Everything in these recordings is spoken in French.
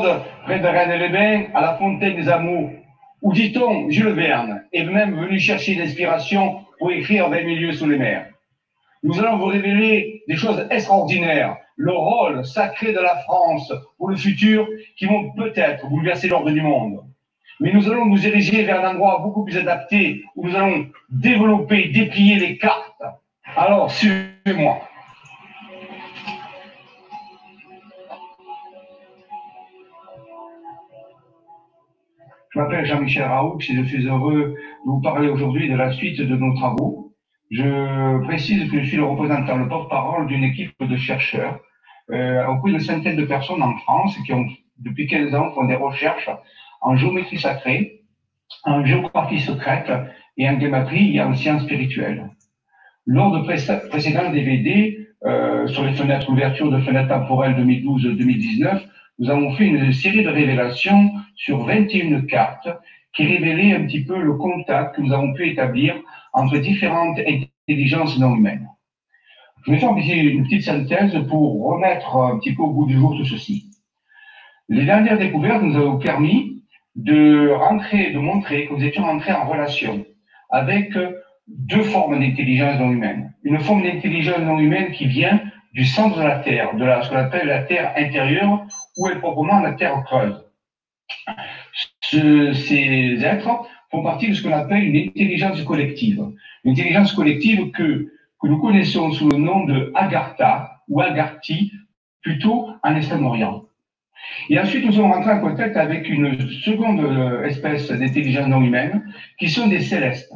Claude, près de Rennes-les-Bains, à la Fontaine des Amours, où dit-on Jules Verne est même venu chercher l'inspiration pour écrire 20 milieux sous les mers. Nous allons vous révéler des choses extraordinaires, le rôle sacré de la France pour le futur qui vont peut-être bouleverser l'ordre du monde. Mais nous allons nous ériger vers un endroit beaucoup plus adapté où nous allons développer, déplier les cartes. Alors, suivez-moi. Je m'appelle Jean-Michel Raoult et je suis heureux de vous parler aujourd'hui de la suite de nos travaux. Je précise que je suis le représentant, le porte-parole d'une équipe de chercheurs, euh, auprès de centaines de personnes en France qui ont, depuis 15 ans, font des recherches en géométrie sacrée, en géographie secrète et en géométrie et en sciences spirituelles. Lors de précédents DVD euh, sur les fenêtres ouverture de fenêtres temporelles 2012-2019, nous avons fait une série de révélations sur 21 cartes qui révélaient un petit peu le contact que nous avons pu établir entre différentes intelligences non humaines. Je vais faire une petite synthèse pour remettre un petit peu au bout du jour tout ceci. Les dernières découvertes nous ont permis de rentrer, de montrer que nous étions entrés en relation avec deux formes d'intelligence non humaine. Une forme d'intelligence non humaine qui vient du centre de la Terre, de la, ce qu'on appelle la Terre intérieure, ou est proprement la Terre creuse. ces êtres font partie de ce qu'on appelle une intelligence collective. Une intelligence collective que, que nous connaissons sous le nom de Agartha ou Agarthi, plutôt en Extrême-Orient. Et ensuite, nous sommes rentrés en contact avec une seconde euh, espèce d'intelligence non humaine, qui sont des célestes,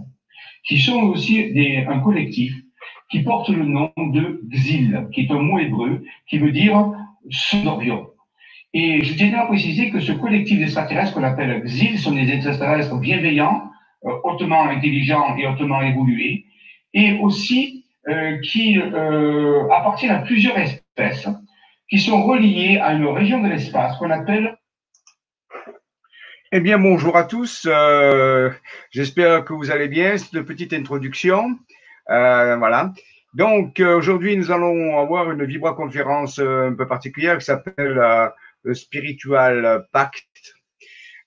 qui sont aussi des, un collectif qui porte le nom de Xil, qui est un mot hébreu qui veut dire d'Orion. Et je tiens à préciser que ce collectif d'extraterrestres qu'on appelle XIL sont des extraterrestres bienveillants, euh, hautement intelligents et hautement évolués, et aussi euh, qui euh, appartiennent à plusieurs espèces qui sont reliées à une région de l'espace qu'on appelle eh bien, bonjour à tous. J'espère que vous allez bien. C'est une petite introduction. voilà. Donc, aujourd'hui, nous allons avoir une vibra-conférence un peu particulière qui s'appelle spiritual pacte.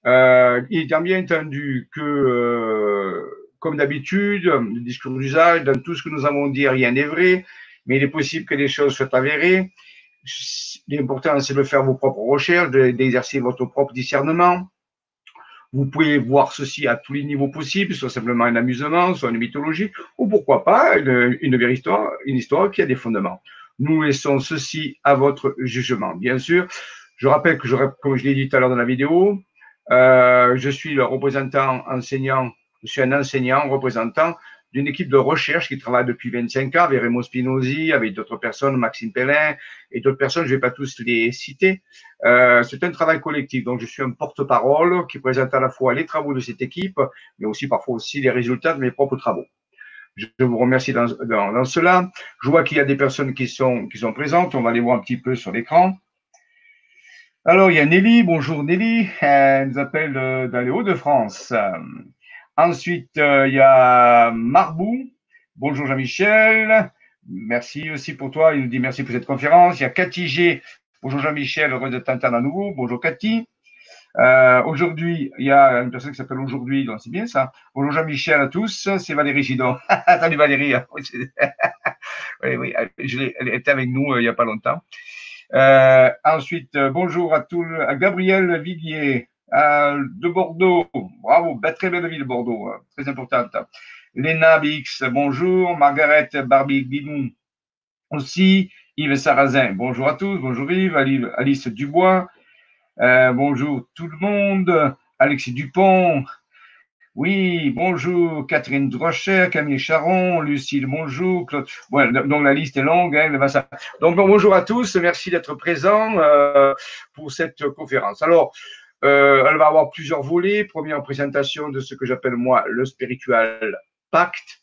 Euh, il est bien entendu que, euh, comme d'habitude, le discours d'usage, dans tout ce que nous avons dit, rien n'est vrai, mais il est possible que les choses soient avérées. L'important, c'est de faire vos propres recherches, d'exercer votre propre discernement. Vous pouvez voir ceci à tous les niveaux possibles, soit simplement un amusement, soit une mythologie, ou pourquoi pas une, une une histoire qui a des fondements. Nous laissons ceci à votre jugement. Bien sûr, je rappelle que, comme je l'ai dit tout à l'heure dans la vidéo, euh, je suis le représentant enseignant, je suis un enseignant représentant d'une équipe de recherche qui travaille depuis 25 ans avec Remo Spinozzi, avec d'autres personnes, Maxime Pellin et d'autres personnes, je ne vais pas tous les citer. Euh, c'est un travail collectif, donc je suis un porte-parole qui présente à la fois les travaux de cette équipe, mais aussi parfois aussi les résultats de mes propres travaux. Je vous remercie dans, dans, dans cela. Je vois qu'il y a des personnes qui sont, qui sont présentes, on va les voir un petit peu sur l'écran. Alors, il y a Nelly. Bonjour Nelly. Elle nous appelle euh, dans les Hauts-de-France. ensuite, euh, il y a Marbou. Bonjour Jean-Michel. Merci aussi pour toi. Il nous dit merci pour cette conférence. Il y a Cathy G. Bonjour Jean-Michel. Heureux de t'entendre à nouveau. Bonjour Cathy. Euh, aujourd'hui, il y a une personne qui s'appelle Aujourd'hui, donc c'est bien ça. Bonjour Jean-Michel à tous, c'est Valérie Gidon. Salut Valérie. oui, oui, elle était avec nous il n'y a pas longtemps. Euh, ensuite, euh, bonjour à tout, Gabriel Villiers de Bordeaux. Bravo, bah, très belle ville Bordeaux, hein, très importante. Léna BX, bonjour. Margaret Barbie Guimou aussi. Yves Sarrazin, bonjour à tous. Bonjour Yves. Alice Dubois, euh, bonjour tout le monde. Alexis Dupont, oui, bonjour Catherine Drocher, Camille Charon, Lucille, bonjour. Claude. donc la liste est longue. Hein, donc bonjour à tous, merci d'être présents euh, pour cette conférence. Alors, euh, elle va avoir plusieurs volets. Première présentation de ce que j'appelle moi le spiritual pacte,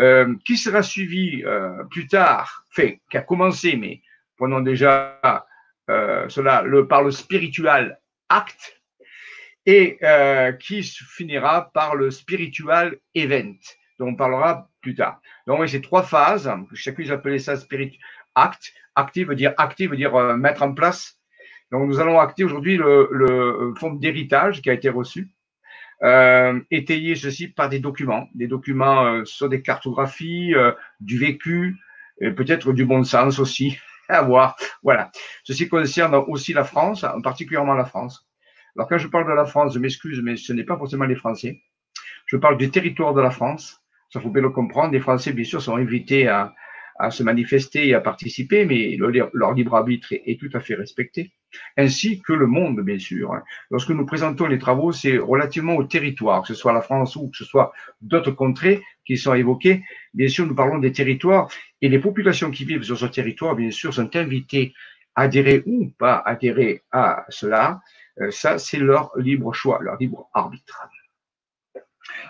euh, qui sera suivi plus tard, fait, qui a commencé, mais prenons déjà cela le, par le spiritual acte et euh, qui finira par le spiritual event, dont on parlera plus tard. Donc, c'est trois phases. Chacune, j'appelais ça spirit act. Active veut dire active veut dire euh, mettre en place. Donc, nous allons acter aujourd'hui le, le fonds d'héritage qui a été reçu, euh, étayer ceci par des documents, des documents euh, sur des cartographies, euh, du vécu, peut-être du bon sens aussi à voir. Voilà. Ceci concerne aussi la France, particulièrement la France. Alors, quand je parle de la France, je m'excuse, mais ce n'est pas forcément les Français. Je parle du territoire de la France. Ça faut bien le comprendre. Les Français, bien sûr, sont invités à, à se manifester et à participer, mais leur libre arbitre est, tout à fait respecté, ainsi que le monde, bien sûr. Lorsque nous présentons les travaux, c'est relativement au territoire, que ce soit la France ou que ce soit d'autres contrées qui sont évoquées. Bien sûr, nous parlons des territoires et les populations qui vivent sur ce territoire, bien sûr, sont invitées à adhérer ou pas adhérer à cela. Euh, ça, c'est leur libre choix, leur libre arbitre.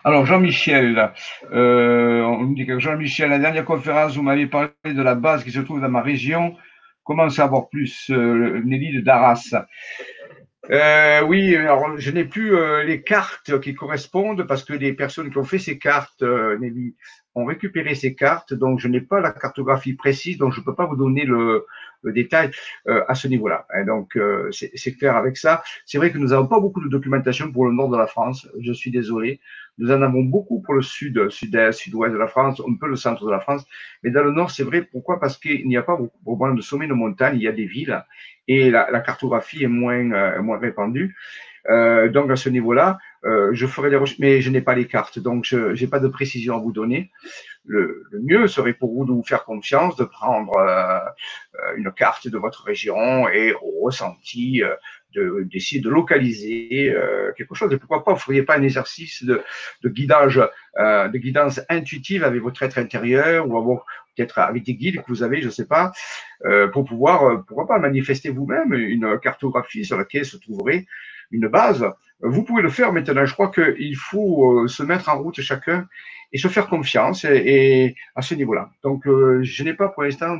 Alors, Jean-Michel, euh, on dit que Jean-Michel, la dernière conférence, vous m'avez parlé de la base qui se trouve dans ma région. Comment savoir plus, euh, Nelly de Daras Oui, je n'ai plus les cartes qui correspondent parce que les personnes qui ont fait ces cartes, Nelly, ont récupéré ces cartes, donc je n'ai pas la cartographie précise, donc je ne peux pas vous donner le, le détail à ce niveau-là. donc c'est clair avec ça. C'est vrai que nous n'avons pas beaucoup de documentation pour le nord de la France. Je suis désolé. Nous en avons beaucoup pour le sud, sud-est, sud-ouest de la France, un peu le centre de la France. Mais dans le nord, c'est vrai. Pourquoi? Parce qu'il n'y a pas beaucoup de sommets de montagne, il y a des villes et la, cartographie est moins, euh, moins répandue. Euh, donc à ce niveau-là, euh, je ferai des recherches, mais je n'ai pas les cartes, donc je n'ai pas de précision à vous donner. Le, le, mieux serait pour vous de vous faire confiance, de prendre euh, euh une carte de votre région et au ressenti euh, d'essayer de, localiser euh, quelque chose. Et pourquoi pas, vous ne feriez pas un exercice de, de guidage, euh, de guidance intuitive avec votre être intérieur ou peut-être avec des guides que vous avez, je ne sais pas, euh, pour pouvoir, pourquoi pas, manifester vous-même une cartographie sur laquelle se trouverait une base. Vous pouvez le faire maintenant. Je crois qu'il faut euh, se mettre en route chacun et se faire confiance et, à ce niveau-là. Donc, euh, je n'ai pas pour l'instant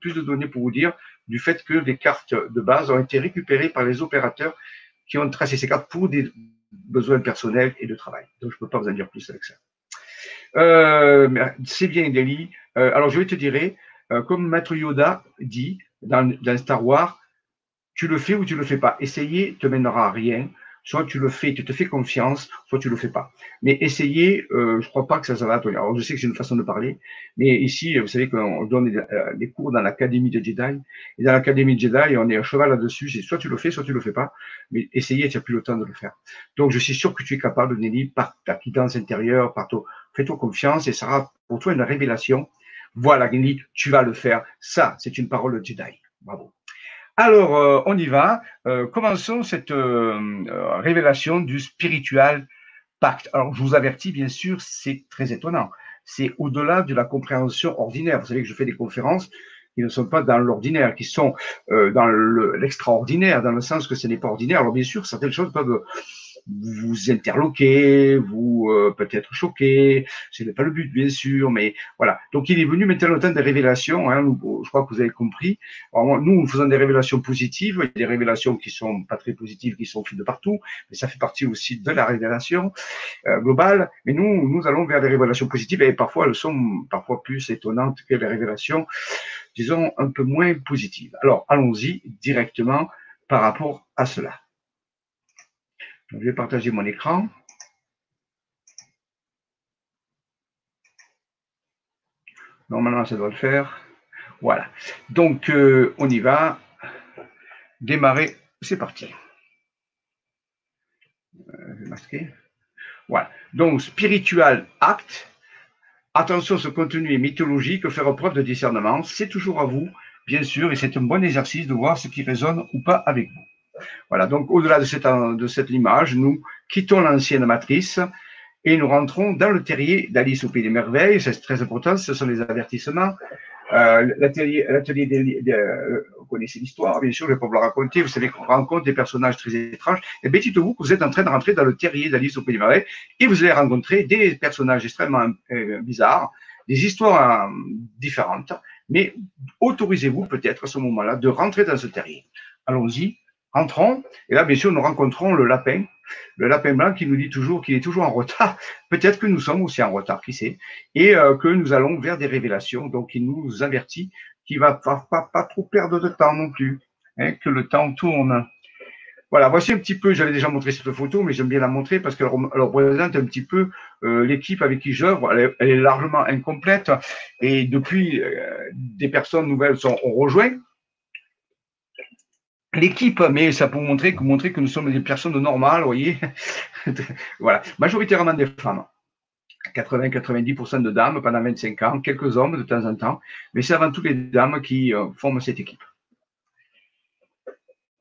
plus de données pour vous dire du fait que les cartes de base ont été récupérées par les opérateurs qui ont tracé ces cartes pour des besoins personnels et de travail. Donc, je ne peux pas vous en dire plus avec ça. Euh, c'est bien, Deli. Euh, alors, je vais te dire, euh, comme Maître Yoda dit dans, Star Wars, tu le fais ou tu le fais pas. Essayer te mènera à rien. Soit tu le fais, tu te fais confiance, soit tu le fais pas. Mais essayer, euh, je crois pas que ça, ça va. Alors je sais que c'est une façon de parler, mais ici, vous savez qu'on donne euh, des, cours dans l'académie de Jedi, et dans l'académie de Jedi, on est à cheval là-dessus. C'est soit tu le fais, soit tu le fais pas. Mais essayer, tu n'as plus le temps de le faire. Donc je suis sûr que tu es capable, Nelly, par ta guidance intérieure, par ton, fais-toi confiance, et ça sera pour toi une révélation. Voilà, Nelly, tu vas le faire. Ça, c'est une parole de Jedi. Bravo. Alors, euh, on y va. Euh, commençons cette euh, révélation du spiritual pacte. Alors, je vous avertis, bien sûr, c'est très étonnant. C'est au-delà de la compréhension ordinaire. Vous savez que je fais des conférences qui ne sont pas dans l'ordinaire, qui sont dans l'extraordinaire, dans le sens que ce n'est pas ordinaire. Alors, bien sûr, certaines choses peuvent vous interloquer, vous euh, peut-être choquer. Ce n'est pas le but, bien sûr, mais voilà. Donc, il est venu maintenant le temps des révélations. Hein, je crois que vous avez compris. Nous, nous faisons des révélations positives, des révélations qui sont pas très positives, qui sont de partout, mais ça fait partie aussi de la révélation euh, globale. Mais nous, nous allons vers des révélations positives et parfois elles sont parfois plus étonnantes que les révélations, disons, un peu moins positives. Alors, allons-y directement par rapport à cela. Je vais partager mon écran. Normalement, ça doit le faire. Voilà. Donc, euh, on y va. Démarrer. C'est parti. Euh, je vais masquer. Voilà. Donc, spiritual act. Attention, ce contenu est mythologique. Faire preuve de discernement. C'est toujours à vous, bien sûr, et c'est un bon exercice de voir ce qui résonne ou pas avec vous. Voilà. Donc, au-delà de cette, image, nous quittons l'ancienne matrice et nous rentrons dans le terrier d'Alice au Pays des Merveilles. C'est très important. Ce sont les avertissements. Euh, l'atelier, l'atelier euh, vous connaissez l'histoire, bien sûr, je vais pas vous la raconter. Vous savez qu'on rencontre des personnages très étranges. Et bien, dites-vous que vous êtes en train de rentrer dans le terrier d'Alice au Pays des Merveilles et vous allez rencontrer des personnages extrêmement euh, bizarres, des histoires différentes. Mais autorisez-vous peut-être à ce moment-là de rentrer dans ce terrier. Allons-y, rentrons. Et là, bien sûr, nous rencontrons le lapin le lapin blanc qui nous dit toujours qu'il est toujours en retard. Peut-être que nous sommes aussi en retard, qui sait, et euh, que nous allons vers des révélations. Donc, il nous avertit qu'il va pas, trop perdre de temps non plus. hein, que le temps tourne. Voilà, voici un petit peu, j'avais déjà montré cette photo, mais j'aime bien la montrer parce qu'elle représente un petit peu euh, l'équipe avec qui j'œuvre. Elle, elle, est largement incomplète et depuis, euh, des personnes nouvelles sont, ont rejoint l'équipe, mais ça peut montrer que, nous sommes des personnes normales, vous voyez. voilà, majoritairement des femmes. 80-90% de dames pendant 25 ans, quelques hommes de temps en temps, mais c'est avant tout les dames qui euh, forment cette équipe.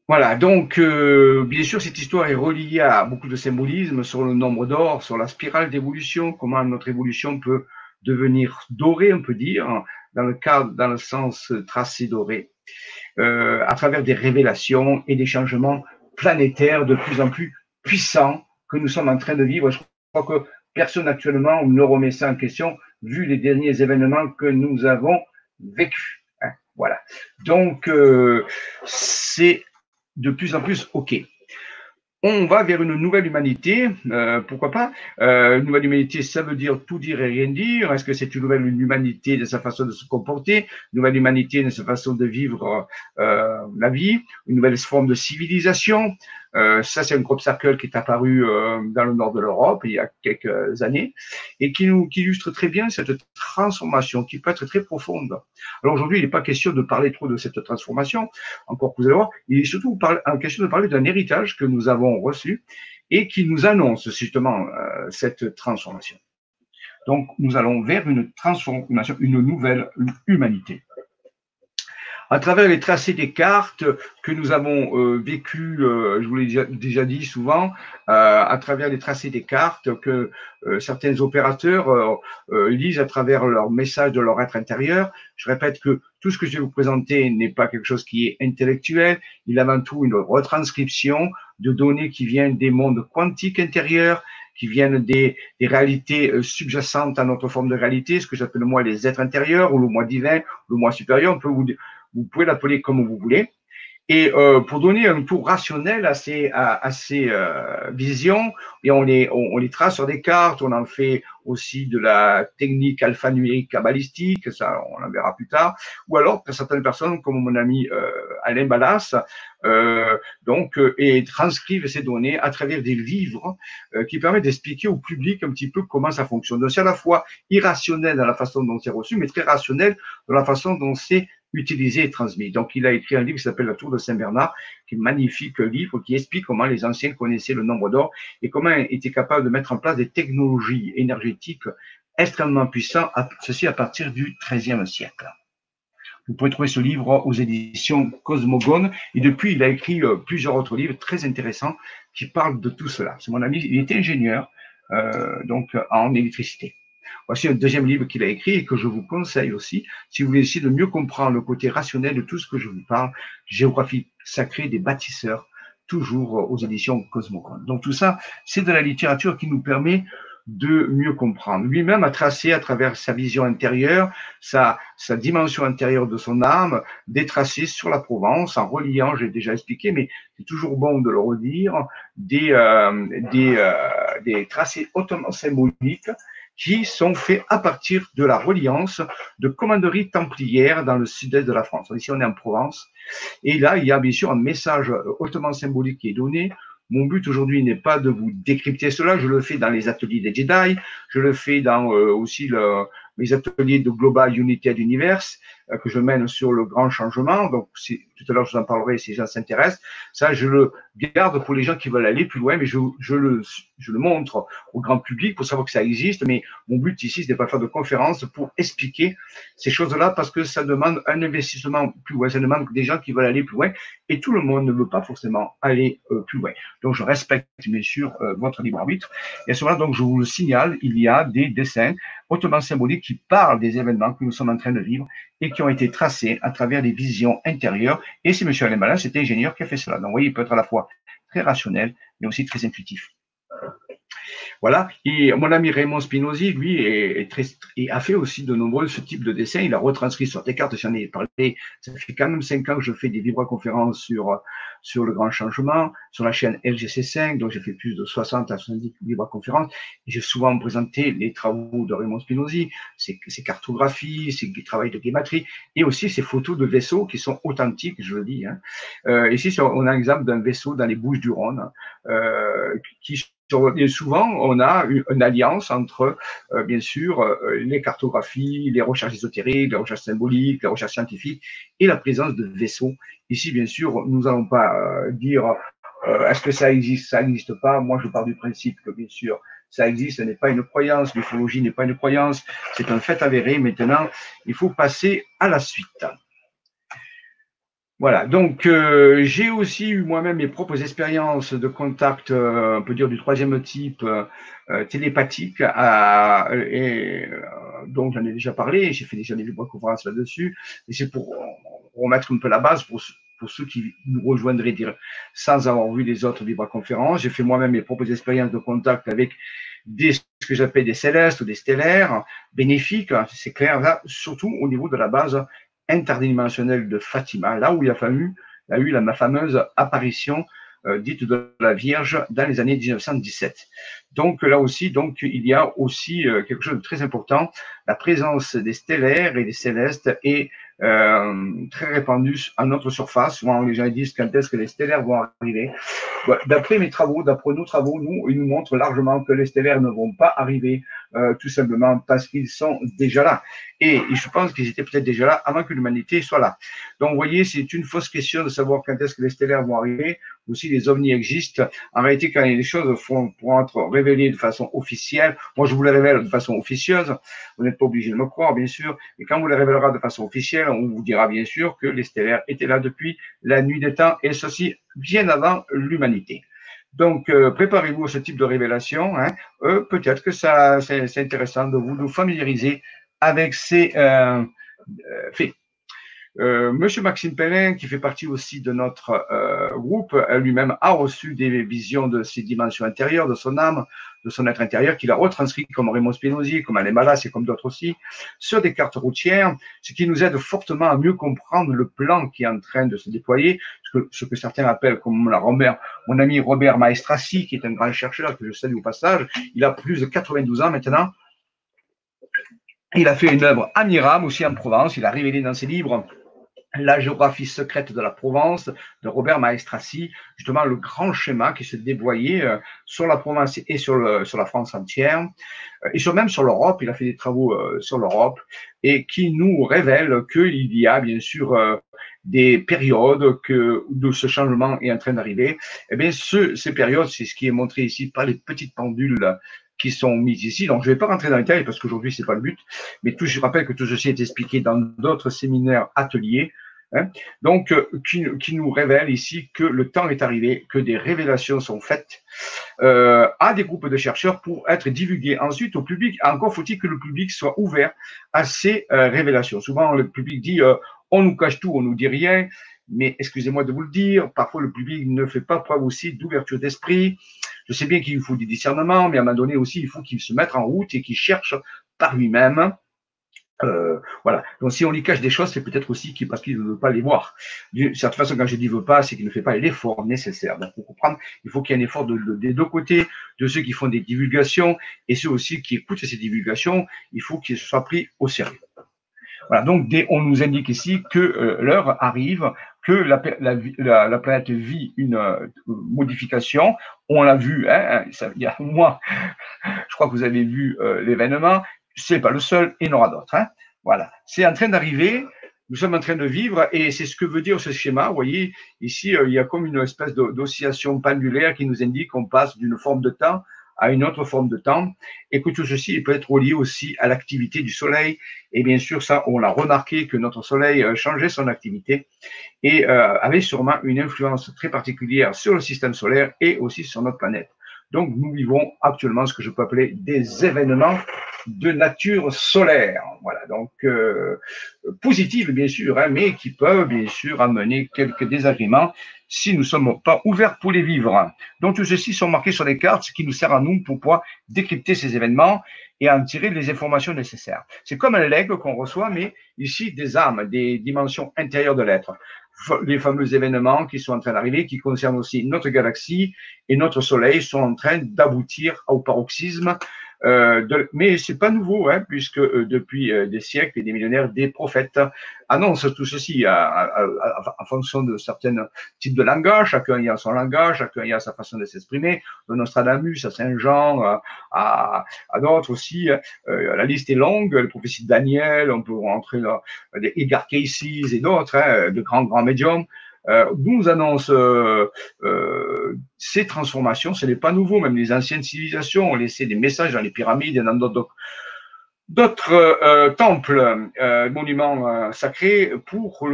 Voilà, donc euh, bien sûr cette histoire est reliée à beaucoup de symbolisme sur le nombre d'or, sur la spirale d'évolution, comment notre évolution peut devenir dorée, on peut dire, dans le cadre, dans le sens tracé doré, euh, à travers des révélations et des changements planétaires de plus en plus puissants que nous sommes en train de vivre. Je crois que personne actuellement ne remet ça en question vu les derniers événements que nous avons vécus. Hein, voilà. Donc, euh, c'est de plus en plus OK. On va vers une nouvelle humanité, euh, pourquoi pas? Euh, Une nouvelle humanité, ça veut dire tout dire et rien dire. Est-ce que c'est une nouvelle humanité de sa façon de se comporter, une nouvelle humanité de sa façon de vivre euh, la vie, une nouvelle forme de civilisation? Ça, c'est un groupe circle qui est apparu euh, dans le nord de l'Europe il y a quelques années et qui nous qui illustre très bien cette transformation qui peut être très profonde. Alors aujourd'hui, il n'est pas question de parler trop de cette transformation, encore que vous allez voir, il est surtout question de parler d'un héritage que nous avons reçu et qui nous annonce justement euh, cette transformation. Donc, nous allons vers une transformation, une nouvelle humanité à travers les tracés des cartes que nous avons euh, vécu, euh, je vous l'ai déjà, dit souvent, euh, à travers les tracés des cartes que euh, certains opérateurs lisent à travers leur message de leur être intérieur. Je répète que tout ce que je vais vous présenter n'est pas quelque chose qui est intellectuel, il est avant tout une retranscription de données qui viennent des mondes quantiques intérieurs, qui viennent des, des, réalités subjacentes à notre forme de réalité, ce que j'appelle moi les êtres intérieurs ou le moi divin, le moi supérieur. On peut vous, vous pouvez l'appeler comme vous voulez. Et euh, pour donner un tour rationnel à ces, à, ces euh, visions, et on les, on, les trace sur des cartes, on en fait aussi de la technique alphanumérique cabalistique, ça on en verra plus tard, ou alors pour certaines personnes comme mon ami euh, Alain Ballas, euh, donc euh, et transcrivent ces données à travers des livres euh, qui permettent d'expliquer au public un petit peu comment ça fonctionne. Donc c'est à la fois irrationnel dans la façon dont c'est reçu, mais très rationnel dans la façon dont c'est utilisé et transmis. Donc, il a écrit un livre qui s'appelle La Tour de Saint-Bernard, qui est un magnifique livre qui explique comment les anciens connaissaient le nombre d'or et comment ils étaient capables de mettre en place des technologies énergétiques extrêmement puissantes, ceci à partir du XIIIe siècle. Vous pouvez trouver ce livre aux éditions Cosmogone. Et depuis, il a écrit euh, plusieurs autres livres très intéressants qui parlent de tout cela. C'est mon ami, il était ingénieur, euh, donc en électricité. Voici un deuxième livre qu'il a écrit et que je vous conseille aussi, si vous voulez essayer de mieux comprendre le côté rationnel de tout ce que je vous parle, Géographie sacrée des bâtisseurs, toujours aux éditions Cosmocon. Donc tout ça, c'est de la littérature qui nous permet de mieux comprendre. Lui-même a tracé à travers sa vision intérieure, sa, dimension intérieure de son âme, des tracés sur la Provence en reliant, j'ai déjà expliqué, mais c'est toujours bon de le redire, des, euh, des, euh, des tracés hautement symboliques qui sont faits à partir de la reliance de commanderies templières dans le sud-est de la France. Ici, on est en Provence. Et là, il y a bien sûr un message hautement symbolique qui est donné. Mon but aujourd'hui n'est pas de vous décrypter cela, je le fais dans les ateliers des Jedi, je le fais dans euh, aussi le, mes ateliers de Global Unity Universe euh, que je mène sur le grand changement. Donc, tout à l'heure, je vous en parlerai si les gens s'intéressent. Ça, je le garde pour les gens qui veulent aller plus loin, mais je, je, le, je le montre au grand public pour savoir que ça existe. Mais mon but ici, ce n'est pas faire de conférences pour expliquer ces choses-là parce que ça demande un investissement plus loin. Ça demande des gens qui veulent aller plus loin et tout le monde ne veut pas forcément aller euh, plus loin. Donc, je respecte bien sûr euh, votre libre arbitre. Et à ce moment-là, donc, je vous le signale, il y a des dessins hautement symboliques qui parlent des événements que nous sommes en train de vivre et qui ont été tracés à travers des visions intérieures. Et c'est M. Alain cet ingénieur, qui a fait cela. Donc, vous voyez, il peut être à la fois très rationnel, mais aussi très intuitif. Voilà. Et mon ami Raymond Spinozzi, lui, est, très, a fait aussi de nombreux ce type de dessins. Il a retranscrit sur des cartes, j'en ai parlé. Ça fait quand même cinq ans que je fais des vibra-conférences sur, sur le grand changement, sur la chaîne LGC5. Donc, j'ai fait plus de 60 à 70 vibra-conférences. J'ai souvent présenté les travaux de Raymond Spinozzi, ses, ses cartographies, ses travaux de guématrie, et aussi ses photos de vaisseaux qui sont authentiques, je le dis. Hein. Euh, ici, on a un exemple d'un vaisseau dans les Bouches du Rhône, euh, qui souvent, on a une, alliance entre, euh, bien sûr, euh, les cartographies, les recherches ésotériques, les recherches symboliques, les recherches scientifiques et la présence de vaisseaux. Ici, bien sûr, nous n'allons pas euh, dire est-ce que ça existe, ça n'existe pas? Moi, je pars du principe que, bien sûr, ça existe, ce n'est pas une croyance, l'ufologie n'est pas une croyance, c'est un fait avéré. Maintenant, il faut passer à la suite. Voilà, donc euh, j'ai aussi eu moi-même mes propres expériences de contact, euh, on peut dire du troisième type, euh, télépathique, à, et, dont j'en ai déjà parlé, j'ai fait déjà des conférences là-dessus, et c'est pour remettre un peu la base pour, pour ceux qui nous rejoindraient dire, sans avoir vu les autres conférences. J'ai fait moi-même mes propres expériences de contact avec des, ce que j'appelle des célestes ou des stellaires, bénéfiques, hein, c'est clair, là, surtout au niveau de la base interdimensionnel de Fatima, là où il a, fallu, a eu la fameuse apparition euh, dite de la Vierge dans les années 1917. Donc là aussi, donc il y a aussi euh, quelque chose de très important, la présence des stellaires et des célestes est euh, très répandue à notre surface. Souvent les gens disent quand est-ce que les stellaires vont arriver. D'après mes travaux, d'après nos travaux, nous, ils nous montrent largement que les stellaires ne vont pas arriver tout simplement parce qu'ils sont déjà là. Et, je pense qu'ils étaient peut-être déjà là avant que l'humanité soit là. Donc, vous voyez, c'est une fausse question de savoir quand est-ce que les stellaires vont arriver ou si les ovnis existent. En réalité, quand les choses font, pourront être révélées de façon officielle, moi je vous les révèle de façon officieuse, vous n'êtes pas obligé de me croire, bien sûr, et quand vous les révélera de façon officielle, on vous dira bien sûr que les stellaires étaient là depuis la nuit des temps, et ceci bien avant l'humanité. Donc, euh, préparez-vous à ce type de révélation. Hein. Euh, peut-être que ça, c'est intéressant de vous, nous familiariser avec ces euh, faits. Monsieur Maxime Perrin, qui fait partie aussi de notre groupe, lui-même a reçu des visions de ses dimensions intérieures, de son âme, de son être intérieur qu'il a retranscrit comme Raymond Spinozzi, comme Alain Malas et comme d'autres aussi, sur des cartes routières, ce qui nous aide fortement à mieux comprendre le plan qui est en train de se déployer, ce que, ce que certains appellent, comme la Robert, mon ami Robert Maestrassi, qui est un grand chercheur que je salue au passage, il a plus de 92 ans maintenant. Il a fait une œuvre admirable aussi en Provence, il a révélé dans ses livres la géographie secrète de la Provence de Robert Maestrassi, justement le grand schéma qui se déployait euh, sur la Provence et sur, la France entière, euh, et sur, même sur l'Europe, il a fait des travaux euh, sur l'Europe, et qui nous révèle qu'il y a bien sûr des périodes où ce changement est en train d'arriver. Eh bien, ce, ces périodes, c'est ce qui est montré ici par les petites pendules qui sont mises ici. Donc, je ne vais pas rentrer dans les détails parce qu'aujourd'hui, c'est pas le but. Mais tout, je rappelle que tout ceci est expliqué dans d'autres séminaires, ateliers. Hein. donc, euh, qui, qui, nous révèle ici que le temps est arrivé, que des révélations sont faites euh, à des groupes de chercheurs pour être divulguées ensuite au public. Encore faut-il que le public soit ouvert à ces euh, révélations. Souvent, le public dit euh, on nous cache tout, on nous dit rien. Mais excusez-moi de vous le dire, parfois le public ne fait pas preuve aussi d'ouverture d'esprit. Je sais bien qu'il faut du discernement, mais à un moment donné aussi, il faut qu'il se mette en route et qu'il cherche par lui-même. Euh, voilà. Donc si on lui cache des choses, c'est peut-être aussi parce qu'il ne veut pas les voir. De certaine façon, quand je dis veut pas, c'est qu'il ne fait pas l'effort nécessaire. Donc pour comprendre, il faut qu'il y ait un effort de, des deux côtés, de ceux qui font des divulgations et ceux aussi qui écoutent ces divulgations. Il faut qu'ils soient pris au sérieux. Voilà, donc on nous indique ici que euh, l'heure arrive, que la, la, la, planète vit une euh, modification. On l'a vu, hein, hein, il y a moi, je crois que vous avez vu euh, l'événement. C'est pas le seul, il y en aura d'autres. Hein. Voilà, c'est en train d'arriver. Nous sommes en train de vivre et c'est ce que veut dire ce schéma. Vous voyez, ici, il y a comme une espèce d'oscillation pendulaire qui nous indique qu'on passe d'une forme de temps à une autre forme de temps et que tout ceci peut être relié aussi à l'activité du Soleil. Et bien sûr, ça, on l'a remarqué que notre Soleil euh, changeait son activité et euh, avait sûrement une influence très particulière sur le système solaire et aussi sur notre planète. Donc, nous vivons actuellement ce que je peux appeler des événements de nature solaire. Voilà, donc euh, positifs bien sûr, hein, mais qui peuvent bien sûr amener quelques désagréments si nous ne sommes pas ouverts pour les vivre. Donc, tout ceci sont marqués sur les cartes, ce qui nous sert à nous pour pouvoir décrypter ces événements et en tirer les informations nécessaires. C'est comme un legs qu'on reçoit, mais ici des âmes, des dimensions intérieures de l'être. Les fameux événements qui sont en train d'arriver, qui concernent aussi notre galaxie et notre Soleil, sont en train d'aboutir au paroxysme euh, de, mais c'est pas nouveau, hein, puisque euh, depuis euh, des siècles et des millénaires, des prophètes annoncent tout ceci en fonction de certains types de langage. Chacun y a son langage, chacun y a sa façon de s'exprimer. De Nostradamus à Saint-Jean, à, à d'autres aussi. la liste est longue. Les prophéties de Daniel, on peut rentrer dans des Edgar Casey et d'autres, hein, de grands grands médiums euh, nous annonce euh, euh, ces transformations. Ce n'est pas nouveau, même les anciennes civilisations ont laissé des messages dans les pyramides et dans d'autres d'autres temples, monuments sacrés pour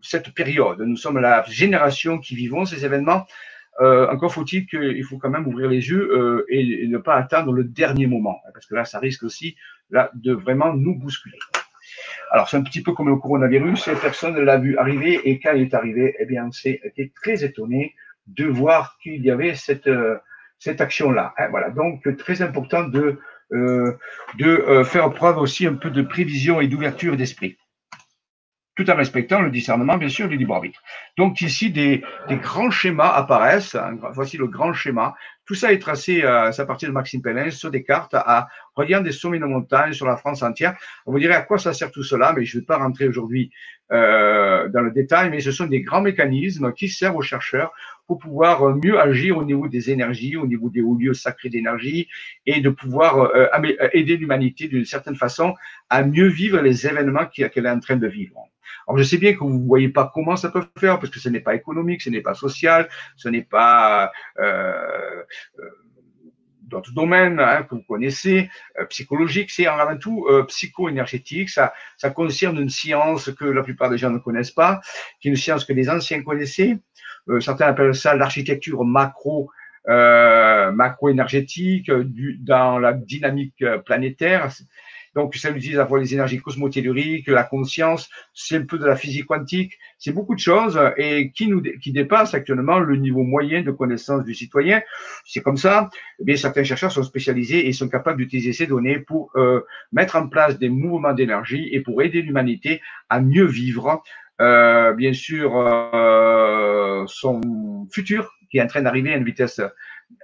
cette période. Nous sommes la génération qui vivons ces événements. encore faut-il qu'il faut quand même ouvrir les yeux et, ne pas attendre le dernier moment, parce que là, ça risque aussi là, de vraiment nous bousculer. Alors, c'est un petit peu comme le coronavirus. Personne ne l'a vu arriver et quand il est arrivé, eh bien, on s'est été très étonné de voir qu'il y avait cette, euh, action-là. Hein, voilà. Donc, très important de, euh, de euh, faire preuve aussi un peu de prévision et d'ouverture d'esprit tout en respectant le discernement, bien sûr, du libre arbitre. Donc ici, des, des grands schémas apparaissent. Voici le grand schéma. Tout ça est tracé euh, à partir de Maxime Pellin sur des cartes à reliant des sommets de montagne sur la France entière. On vous dirait à quoi ça sert tout cela, mais je ne vais pas rentrer aujourd'hui euh, dans le détail, mais ce sont des grands mécanismes qui servent aux chercheurs pour pouvoir mieux agir au niveau des énergies, au niveau des hauts lieux sacrés d'énergie, et de pouvoir euh, aider l'humanité d'une certaine façon à mieux vivre les événements qu'elle est en train de vivre. Alors, je sais bien que vous ne voyez pas comment ça peut faire, parce que ce n'est pas économique, ce n'est pas social, ce n'est pas euh, euh, d'autres domaines hein, que vous connaissez, euh, psychologique, c'est avant tout euh, psycho-énergétique. Ça, ça concerne une science que la plupart des gens ne connaissent pas, qui est une science que les anciens connaissaient. Euh, certains appellent ça l'architecture macro macro-énergétique dans la dynamique planétaire. Donc, ça utilise à la les énergies cosmotelluriques, la conscience, c'est un peu de la physique quantique, c'est beaucoup de choses et qui nous qui dépasse actuellement le niveau moyen de connaissance du citoyen. C'est comme ça. Eh bien, certains chercheurs sont spécialisés et sont capables d'utiliser ces données pour euh, mettre en place des mouvements d'énergie et pour aider l'humanité à mieux vivre. Euh, bien sûr, euh, son futur qui est en train d'arriver à une vitesse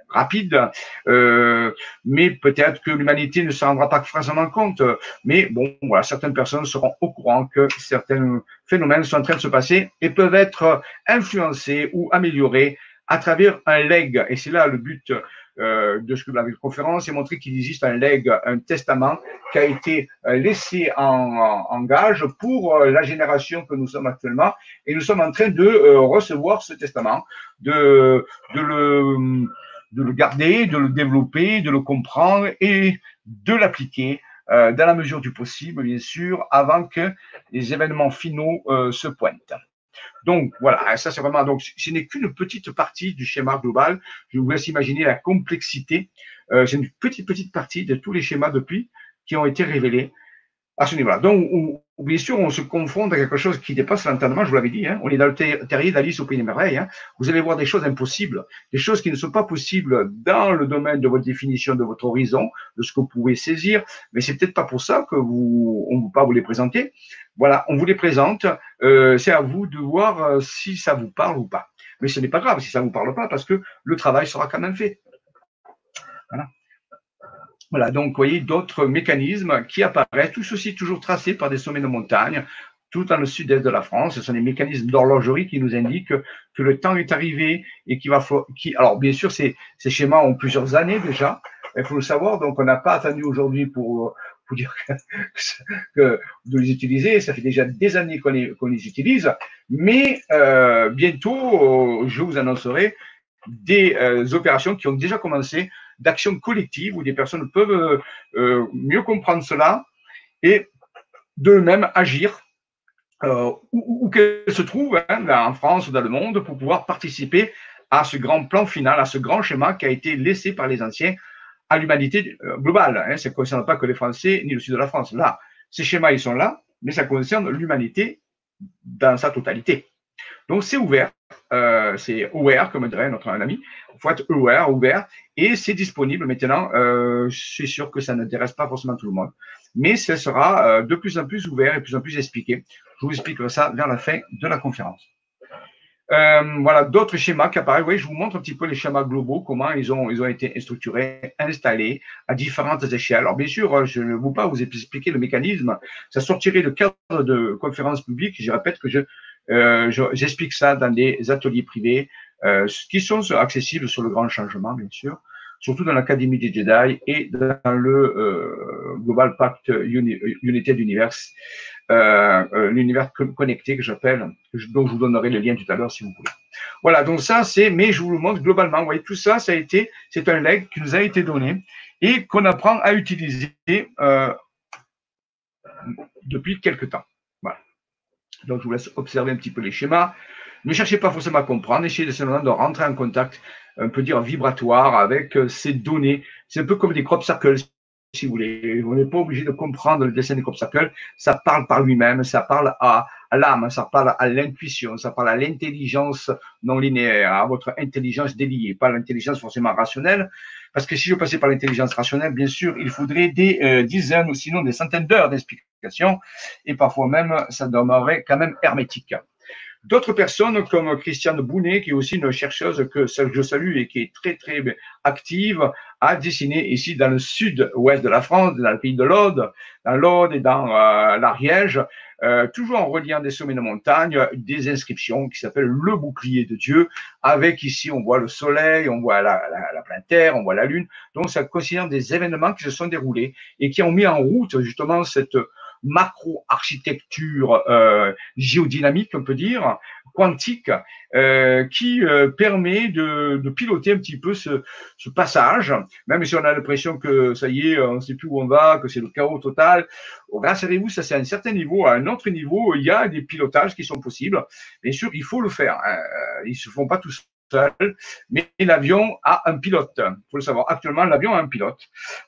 rapide, euh, mais peut-être que l'humanité ne s'en rendra pas forcément compte. Mais bon, voilà, certaines personnes seront au courant que certains phénomènes sont en train de se passer et peuvent être influencés ou améliorés à travers un leg. Et c'est là le but euh, de ce que la conférence, c'est montrer qu'il existe un leg, un testament qui a été euh, laissé en, gage pour euh, la génération que nous sommes actuellement. Et nous sommes en train de recevoir ce testament, de, de le de le garder, de le développer, de le comprendre et de l'appliquer euh, dans la mesure du possible, bien sûr, avant que les événements finaux euh, se pointent. Donc voilà, ça c'est vraiment donc ce n'est qu'une petite partie du schéma global. Je vous laisse imaginer la complexité. Euh, c'est une petite petite partie de tous les schémas depuis qui ont été révélés à ce niveau-là. Donc, bien sûr, on se confronte à quelque chose qui dépasse l'entendement, je vous l'avais dit, hein. on est dans le terrier d'Alice au Pays des Merveilles. Hein. Vous allez voir des choses impossibles, des choses qui ne sont pas possibles dans le domaine de votre définition, de votre horizon, de ce que vous pouvez saisir, mais c'est peut-être pas pour ça que vous, on ne pas vous les présenter. Voilà, on vous les présente, euh, c'est à vous de voir euh, si ça vous parle ou pas. Mais ce n'est pas grave si ça vous parle pas, parce que le travail sera quand même fait. Voilà. Voilà, donc vous voyez d'autres mécanismes qui apparaissent, tout ceci toujours tracé par des sommets de montagne, tout dans le sud-est de la France. Ce sont des mécanismes d'horlogerie qui nous indiquent que, le temps est arrivé et qu'il va qui, alors bien sûr, ces, ces schémas ont plusieurs années déjà. Il faut le savoir, donc on n'a pas attendu aujourd'hui pour, pour dire que, de les utiliser. Ça fait déjà des années qu'on les, qu'on les utilise, mais euh, bientôt, je vous annoncerai des euh, opérations qui ont déjà commencé d'action collective où des personnes peuvent euh, euh, mieux comprendre cela et de même agir euh, où, qu'elles se trouvent, hein, en France ou dans le monde, pour pouvoir participer à ce grand plan final, à ce grand schéma qui a été laissé par les anciens à l'humanité globale. Hein. Ça ne concerne pas que les Français ni le sud de la France. Là, ces schémas, ils sont là, mais ça concerne l'humanité dans sa totalité. Donc c'est ouvert, c'est aware comme dirait notre ami. Faut aware, ouvert, et c'est disponible maintenant. Euh, c'est sûr que ça n'intéresse pas forcément tout le monde, mais ce sera euh, de plus en plus ouvert et de plus en plus expliqué. Je vous expliquerai ça vers la fin de la conférence. Euh, voilà, d'autres schémas qui apparaissent. Oui, je vous montre un petit peu les schémas globaux, comment ils ont, ils ont été structurés, installés à différentes échelles. Alors, bien sûr, je ne veux pas vous expliquer le mécanisme. Ça sortirait de cadre de conférence publique. Je répète que je, euh, j'explique ça dans des ateliers privés qui sont accessibles sur le grand changement, bien sûr, surtout dans l'Académie des Jedi et dans le euh, Global Pact Unité d'Univers, euh, euh, l'univers connecté que j'appelle, dont je vous donnerai le lien tout à l'heure si vous voulez. Voilà, donc ça c'est, mais je vous le montre globalement. Vous voyez, tout ça, ça a été, c'est un leg qui nous a été donné et qu'on apprend à utiliser euh, depuis quelques temps. Donc, je vous laisse observer un petit peu les schémas. Ne cherchez pas forcément à comprendre, essayez simplement de rentrer en contact, on peut dire vibratoire, avec euh, ces données. C'est un peu comme des crop circles, si vous voulez. On n'est pas obligé de comprendre le dessin des crop circles. Ça parle par lui-même, ça parle à, l'âme, ça parle à l'intuition, ça parle à l'intelligence non linéaire, à votre intelligence déliée, pas l'intelligence forcément rationnelle. Parce que si je passais par l'intelligence rationnelle, bien sûr, il faudrait des euh, dizaines ou sinon des centaines d'heures d'explication et parfois même, ça demeurerait quand même hermétique. D'autres personnes comme Christiane Bounet, qui est aussi une chercheuse que je salue et qui est très très active, a dessiné ici dans le sud-ouest de la France, dans le pays de l'Aude, dans l'Aude et dans euh, l'Ariège, euh, toujours en reliant des sommets de montagne, des inscriptions qui s'appellent le bouclier de Dieu, avec ici on voit le soleil, on voit la, la, la pleine terre, on voit la lune. Donc ça concerne des événements qui se sont déroulés et qui ont mis en route justement cette macro-architecture euh, géodynamique, on peut dire, quantique, euh, qui euh, permet de, de, piloter un petit peu ce, ce, passage, même si on a l'impression que ça y est, on ne sait plus où on va, que c'est le chaos total. Rassurez-vous, ça c'est à un certain niveau. À un autre niveau, il y a des pilotages qui sont possibles. Bien sûr, il faut le faire. Hein. Ils se font pas tous seul, mais l'avion a un pilote. Il faut le savoir. Actuellement, l'avion a un pilote.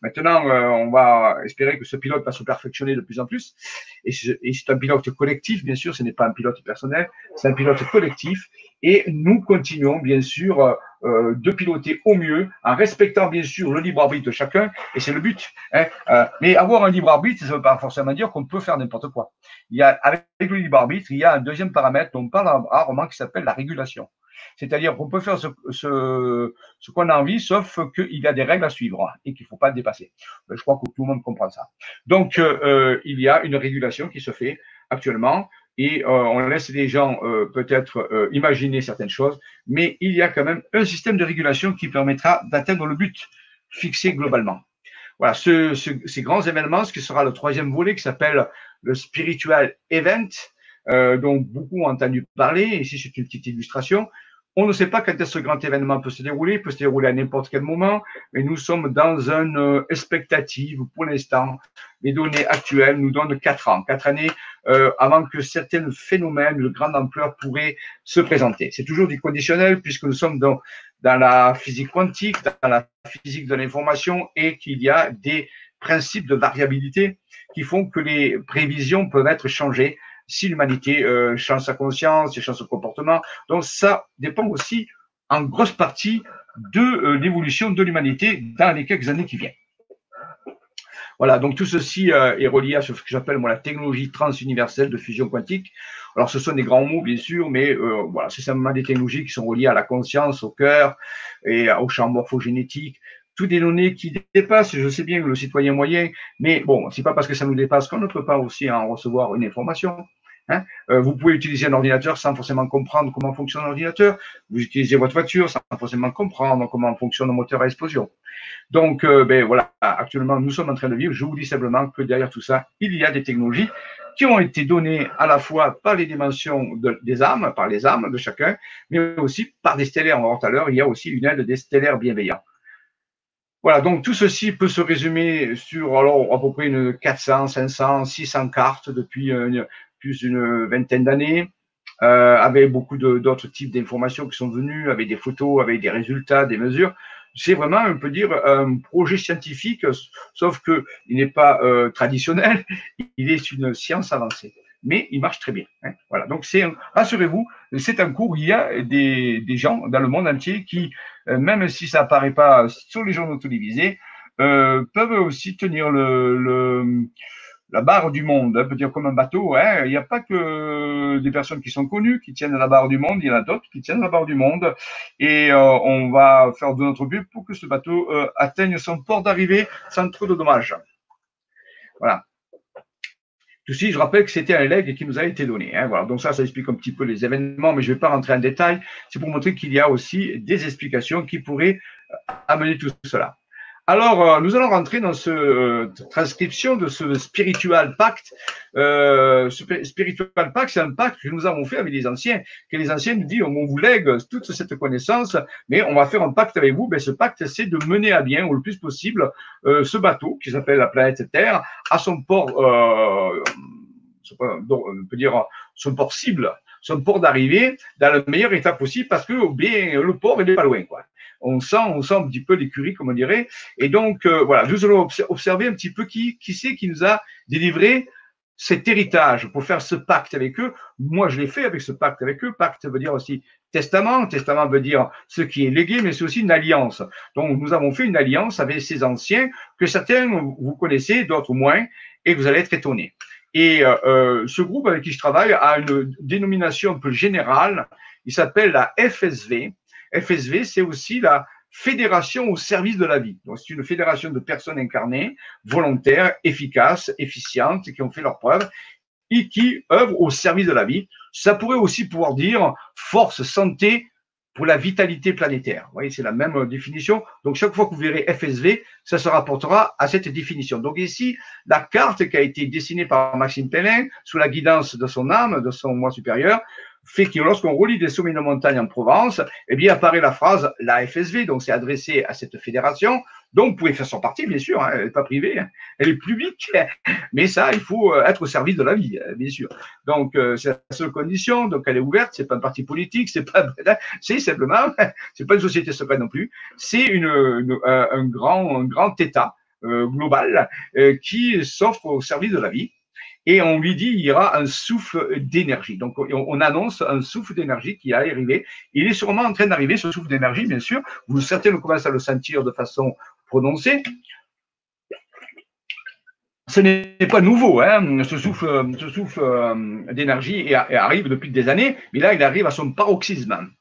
Maintenant, euh, on va espérer que ce pilote va se perfectionner de plus en plus. Et c'est un pilote collectif, bien sûr, ce n'est pas un pilote personnel, c'est un pilote collectif. Et nous continuons, bien sûr, euh, de piloter au mieux, en respectant, bien sûr, le libre arbitre de chacun. Et c'est le but. Hein. Euh, mais avoir un libre arbitre, ça ne veut pas forcément dire qu'on peut faire n'importe quoi. Il y a, avec le libre arbitre, il y a un deuxième paramètre dont on parle rarement qui s'appelle la régulation. C'est-à-dire qu'on peut faire ce, qu'on a envie, sauf qu'il y a des règles à suivre et qu'il ne faut pas dépasser. Ben, je crois que tout le monde comprend ça. Donc, euh, euh, il y a une régulation qui se fait actuellement et euh, on laisse les gens euh, peut-être euh, imaginer certaines choses, mais il y a quand même un système de régulation qui permettra d'atteindre le but fixé globalement. Voilà, ce, ce, ces grands événements, ce qui sera le troisième volet qui s'appelle le Spiritual Event, dont beaucoup ont entendu parler. Ici, c'est une petite illustration. On ne sait pas quand ce grand événement peut se dérouler, il peut se dérouler à n'importe quel moment, mais nous sommes dans une euh, expectative pour l'instant. Les données actuelles nous donnent quatre ans, quatre années euh, avant que certains phénomènes de grande ampleur pourraient se présenter. C'est toujours du conditionnel puisque nous sommes dans, dans la physique quantique, dans la physique de l'information et qu'il y a des principes de variabilité qui font que les prévisions peuvent être changées si l'humanité euh, change sa conscience, change son comportement. Donc ça dépend aussi en grosse partie de euh, l'évolution de l'humanité dans les quelques années qui viennent. Voilà, donc tout ceci euh, est relié à ce que j'appelle moi la technologie transuniverselle de fusion quantique. Alors ce sont des grands mots bien sûr, mais voilà, c'est simplement des technologies qui sont reliées à la conscience, au cœur et au champ morphogénétique, toutes des données qui dépassent, je sais bien, le citoyen moyen, mais bon, c'est pas parce que ça nous dépasse qu'on ne peut pas aussi en recevoir une information. Hein. Euh, vous pouvez utiliser un ordinateur sans forcément comprendre comment fonctionne l'ordinateur. Vous utilisez votre voiture sans forcément comprendre comment fonctionne le moteur à explosion. Donc, euh, ben voilà, actuellement, nous sommes en train de vivre. Je vous dis simplement que derrière tout ça, il y a des technologies qui ont été données à la fois par les dimensions des âmes, par les âmes de chacun, mais aussi par des stellaires. On va tout à l'heure, il y a aussi une aide des stellaires bienveillants. Voilà, donc tout ceci peut se résumer sur alors à peu près une 400, 500, 600 cartes depuis une, plus d'une vingtaine d'années, euh, avec beaucoup d'autres types d'informations qui sont venues, avec des photos, avec des résultats, des mesures. C'est vraiment, on peut dire, un projet scientifique, sauf que il n'est pas euh, traditionnel, il est une science avancée. mais il marche très bien. Hein. Voilà. Donc rassurez-vous, c'est un cours. Il y a des, gens dans le monde entier qui, euh, même si ça apparaît pas sur les journaux télévisés, euh, peuvent aussi tenir le la barre du monde, hein, peut dire comme un bateau. Hein. Il n'y a pas que des personnes qui sont connues qui tiennent la barre du monde, il y en a d'autres qui tiennent la barre du monde. Et euh, on va faire de notre but pour que ce bateau euh, atteigne son port d'arrivée sans trop de dommages. Voilà. Ceci, je rappelle que c'était un leg qui nous a été donné. Hein, voilà. Donc ça, ça explique un petit peu les événements, mais je ne vais pas rentrer en détail. C'est pour montrer qu'il y a aussi des explications qui pourraient amener tout cela. Alors, euh, nous allons rentrer dans cette euh, transcription de ce spiritual pacte. Euh, spiritual pacte, c'est un pacte que nous avons fait avec les anciens, que les anciens nous disent, on vous lègue toute cette connaissance, mais on va faire un pacte avec vous. Ben, ce pacte, c'est de mener à bien, au le plus possible, euh, ce bateau qui s'appelle la planète Terre à son port, euh, on peut dire son port cible, son port d'arrivée dans le meilleur état possible parce que bien, le port, il n'est pas loin. Quoi on sent, on sent un petit peu l'écurie, comme on dirait. Et donc, euh, voilà, nous allons observer un petit peu qui, qui c'est qui nous a délivré cet héritage pour faire ce pacte avec eux. Moi, je l'ai fait avec ce pacte avec eux. Pacte veut dire aussi testament. Testament veut dire ce qui est légué, mais c'est aussi une alliance. Donc, nous avons fait une alliance avec ces anciens que certains vous connaissez, d'autres moins, et vous allez être étonnés. Et euh, euh ce groupe avec qui je travaille a une dénomination un peu générale. Il s'appelle la FSV, FSV, c'est aussi la fédération au service de la vie. Donc, c'est une fédération de personnes incarnées, volontaires, efficaces, efficientes, qui ont fait leur preuve et qui œuvrent au service de la vie. Ça pourrait aussi pouvoir dire force, santé pour la vitalité planétaire. Vous voyez, c'est la même définition. Donc, chaque fois que vous verrez FSV, ça se rapportera à cette définition. Donc, ici, la carte qui a été dessinée par Maxime Pellin, sous la guidance de son âme, de son moi supérieur, fait que lorsqu'on relie des sommets de montagne en Provence, eh bien, apparaît la phrase la FSV, donc c'est adressé à cette fédération. Donc, vous pouvez faire son parti, bien sûr, hein, elle n'est pas privée, hein, elle est publique, mais ça, il faut euh, être au service de la vie, hein, bien sûr. Donc, euh, c'est la seule condition, donc elle est ouverte, c'est pas un parti politique, c'est pas, c'est simplement, c'est pas une société secrète non plus, c'est une, euh, un grand, un grand État global qui s'offre au service de la vie et on lui dit il y aura un souffle d'énergie. Donc on annonce un souffle d'énergie qui allait arriver. Il est sûrement en train d'arriver, ce souffle d'énergie, bien sûr. Vous certains commencez à le sentir de façon prononcée. Ce n'est pas nouveau, hein, ce souffle, ce souffle euh, d'énergie arrive depuis des années, mais là il arrive à son paroxysme.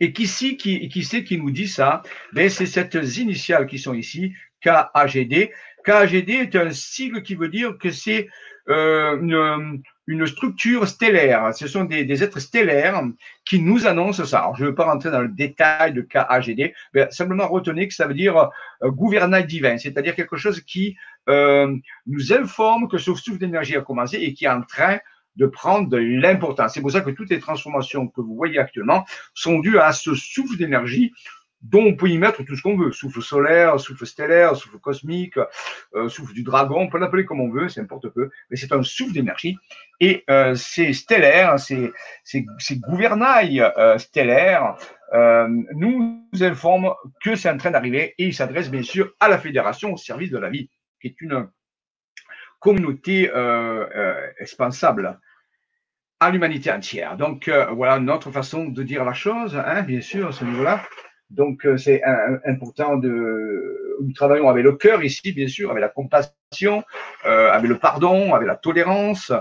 Et qui, qui, qui c'est qui nous dit ça? Ben, C'est cette initiales qui sont ici, KAGD. KAGD est un sigle qui veut dire que c'est euh, une, une, structure stellaire. Ce sont des, êtres stellaires qui nous annoncent ça. Alors, je ne veux pas rentrer dans le détail de KAGD, mais simplement retenez que ça veut dire euh, gouvernail divin, c'est-à-dire quelque chose qui euh, nous informe que ce souffle d'énergie a commencé et qui est en train de prendre l'importance. C'est pour ça que toutes les transformations que vous voyez actuellement sont dues à ce souffle d'énergie dont on peut y mettre tout ce qu'on veut. Souffle solaire, souffle stellaire, souffle cosmique, euh, souffle du dragon, on peut l'appeler comme on veut, c'est n'importe peu, mais c'est un souffle d'énergie. Et euh, ces stellaires, ces, ces, gouvernails euh, stellaires nous informent que c'est en train d'arriver et ils s'adressent bien sûr à la fédération au service de la vie, qui est une communauté expansable à l'humanité entière. Donc voilà notre façon de dire la chose, hein, bien sûr, à ce niveau-là. Donc, euh, c'est important de. Nous travaillons avec le cœur ici, bien sûr, avec la compassion, euh, avec le pardon, avec la tolérance,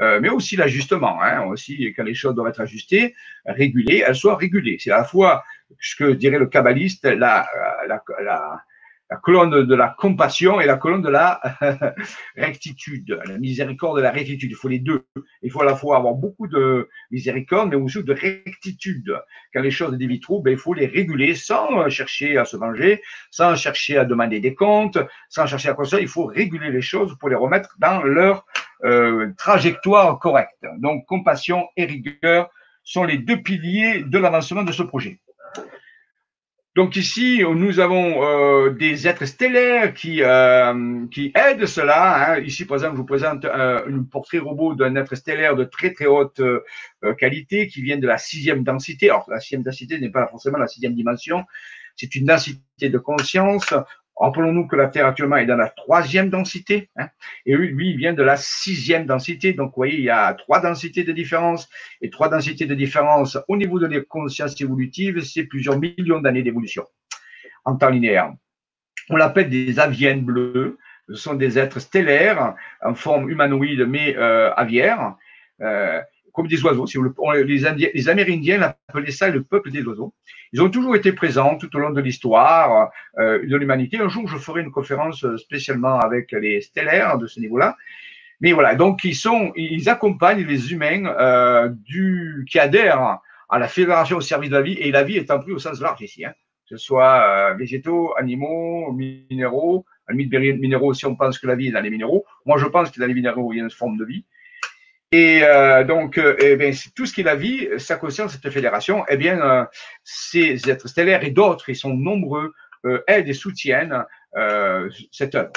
euh, mais aussi l'ajustement. Hein, aussi, quand les choses doivent être ajustées, régulées, elles soient régulées. C'est à la fois ce que dirait le kabbaliste, la, la, la la colonne de la compassion et la colonne de la rectitude, la miséricorde et la rectitude. Il faut les deux. Il faut à la fois avoir beaucoup de miséricorde, mais aussi de rectitude. Quand les choses dévient trop, ben, il faut les réguler sans chercher à se venger, sans chercher à demander des comptes, sans chercher à ça. Il faut réguler les choses pour les remettre dans leur euh, trajectoire correcte. Donc, compassion et rigueur sont les deux piliers de l'avancement de ce projet. Donc ici, nous avons euh, des êtres stellaires qui, euh, qui aident cela. Hein. Ici, par exemple, je vous présente euh, un portrait robot d'un être stellaire de très très haute qualité qui vient de la sixième densité. Alors, la sixième densité n'est pas forcément la sixième dimension, c'est une densité de conscience Rappelons-nous que la Terre actuellement est dans la troisième densité, hein, et lui, il vient de la sixième densité. Donc, vous voyez, il y a trois densités de différence, et trois densités de différence au niveau de la conscience évolutive, c'est plusieurs millions d'années d'évolution en temps linéaire. On l'appelle des aviennes bleues. Ce sont des êtres stellaires en forme humanoïde mais euh, aviaire. Euh, comme des oiseaux. Si vous les, Indiens, les Amérindiens appelaient ça le peuple des oiseaux. Ils ont toujours été présents tout au long de l'histoire euh, de l'humanité. Un jour, je ferai une conférence spécialement avec les stellaires de ce niveau-là. Mais voilà, donc ils sont, ils accompagnent les humains euh, du, qui adhèrent à la fédération au service de la vie, et la vie étant pris au sens large ici, hein, que ce soit euh, végétaux, animaux, minéraux, à minéraux si on pense que la vie est dans les minéraux. Moi, je pense que dans les minéraux, il y a une forme de vie. Et euh, donc, euh, eh bien, tout ce qui est la vie, ça concerne cette fédération. Eh bien, euh, ces êtres stellaires et d'autres, ils sont nombreux, euh, aident et soutiennent cette œuvre.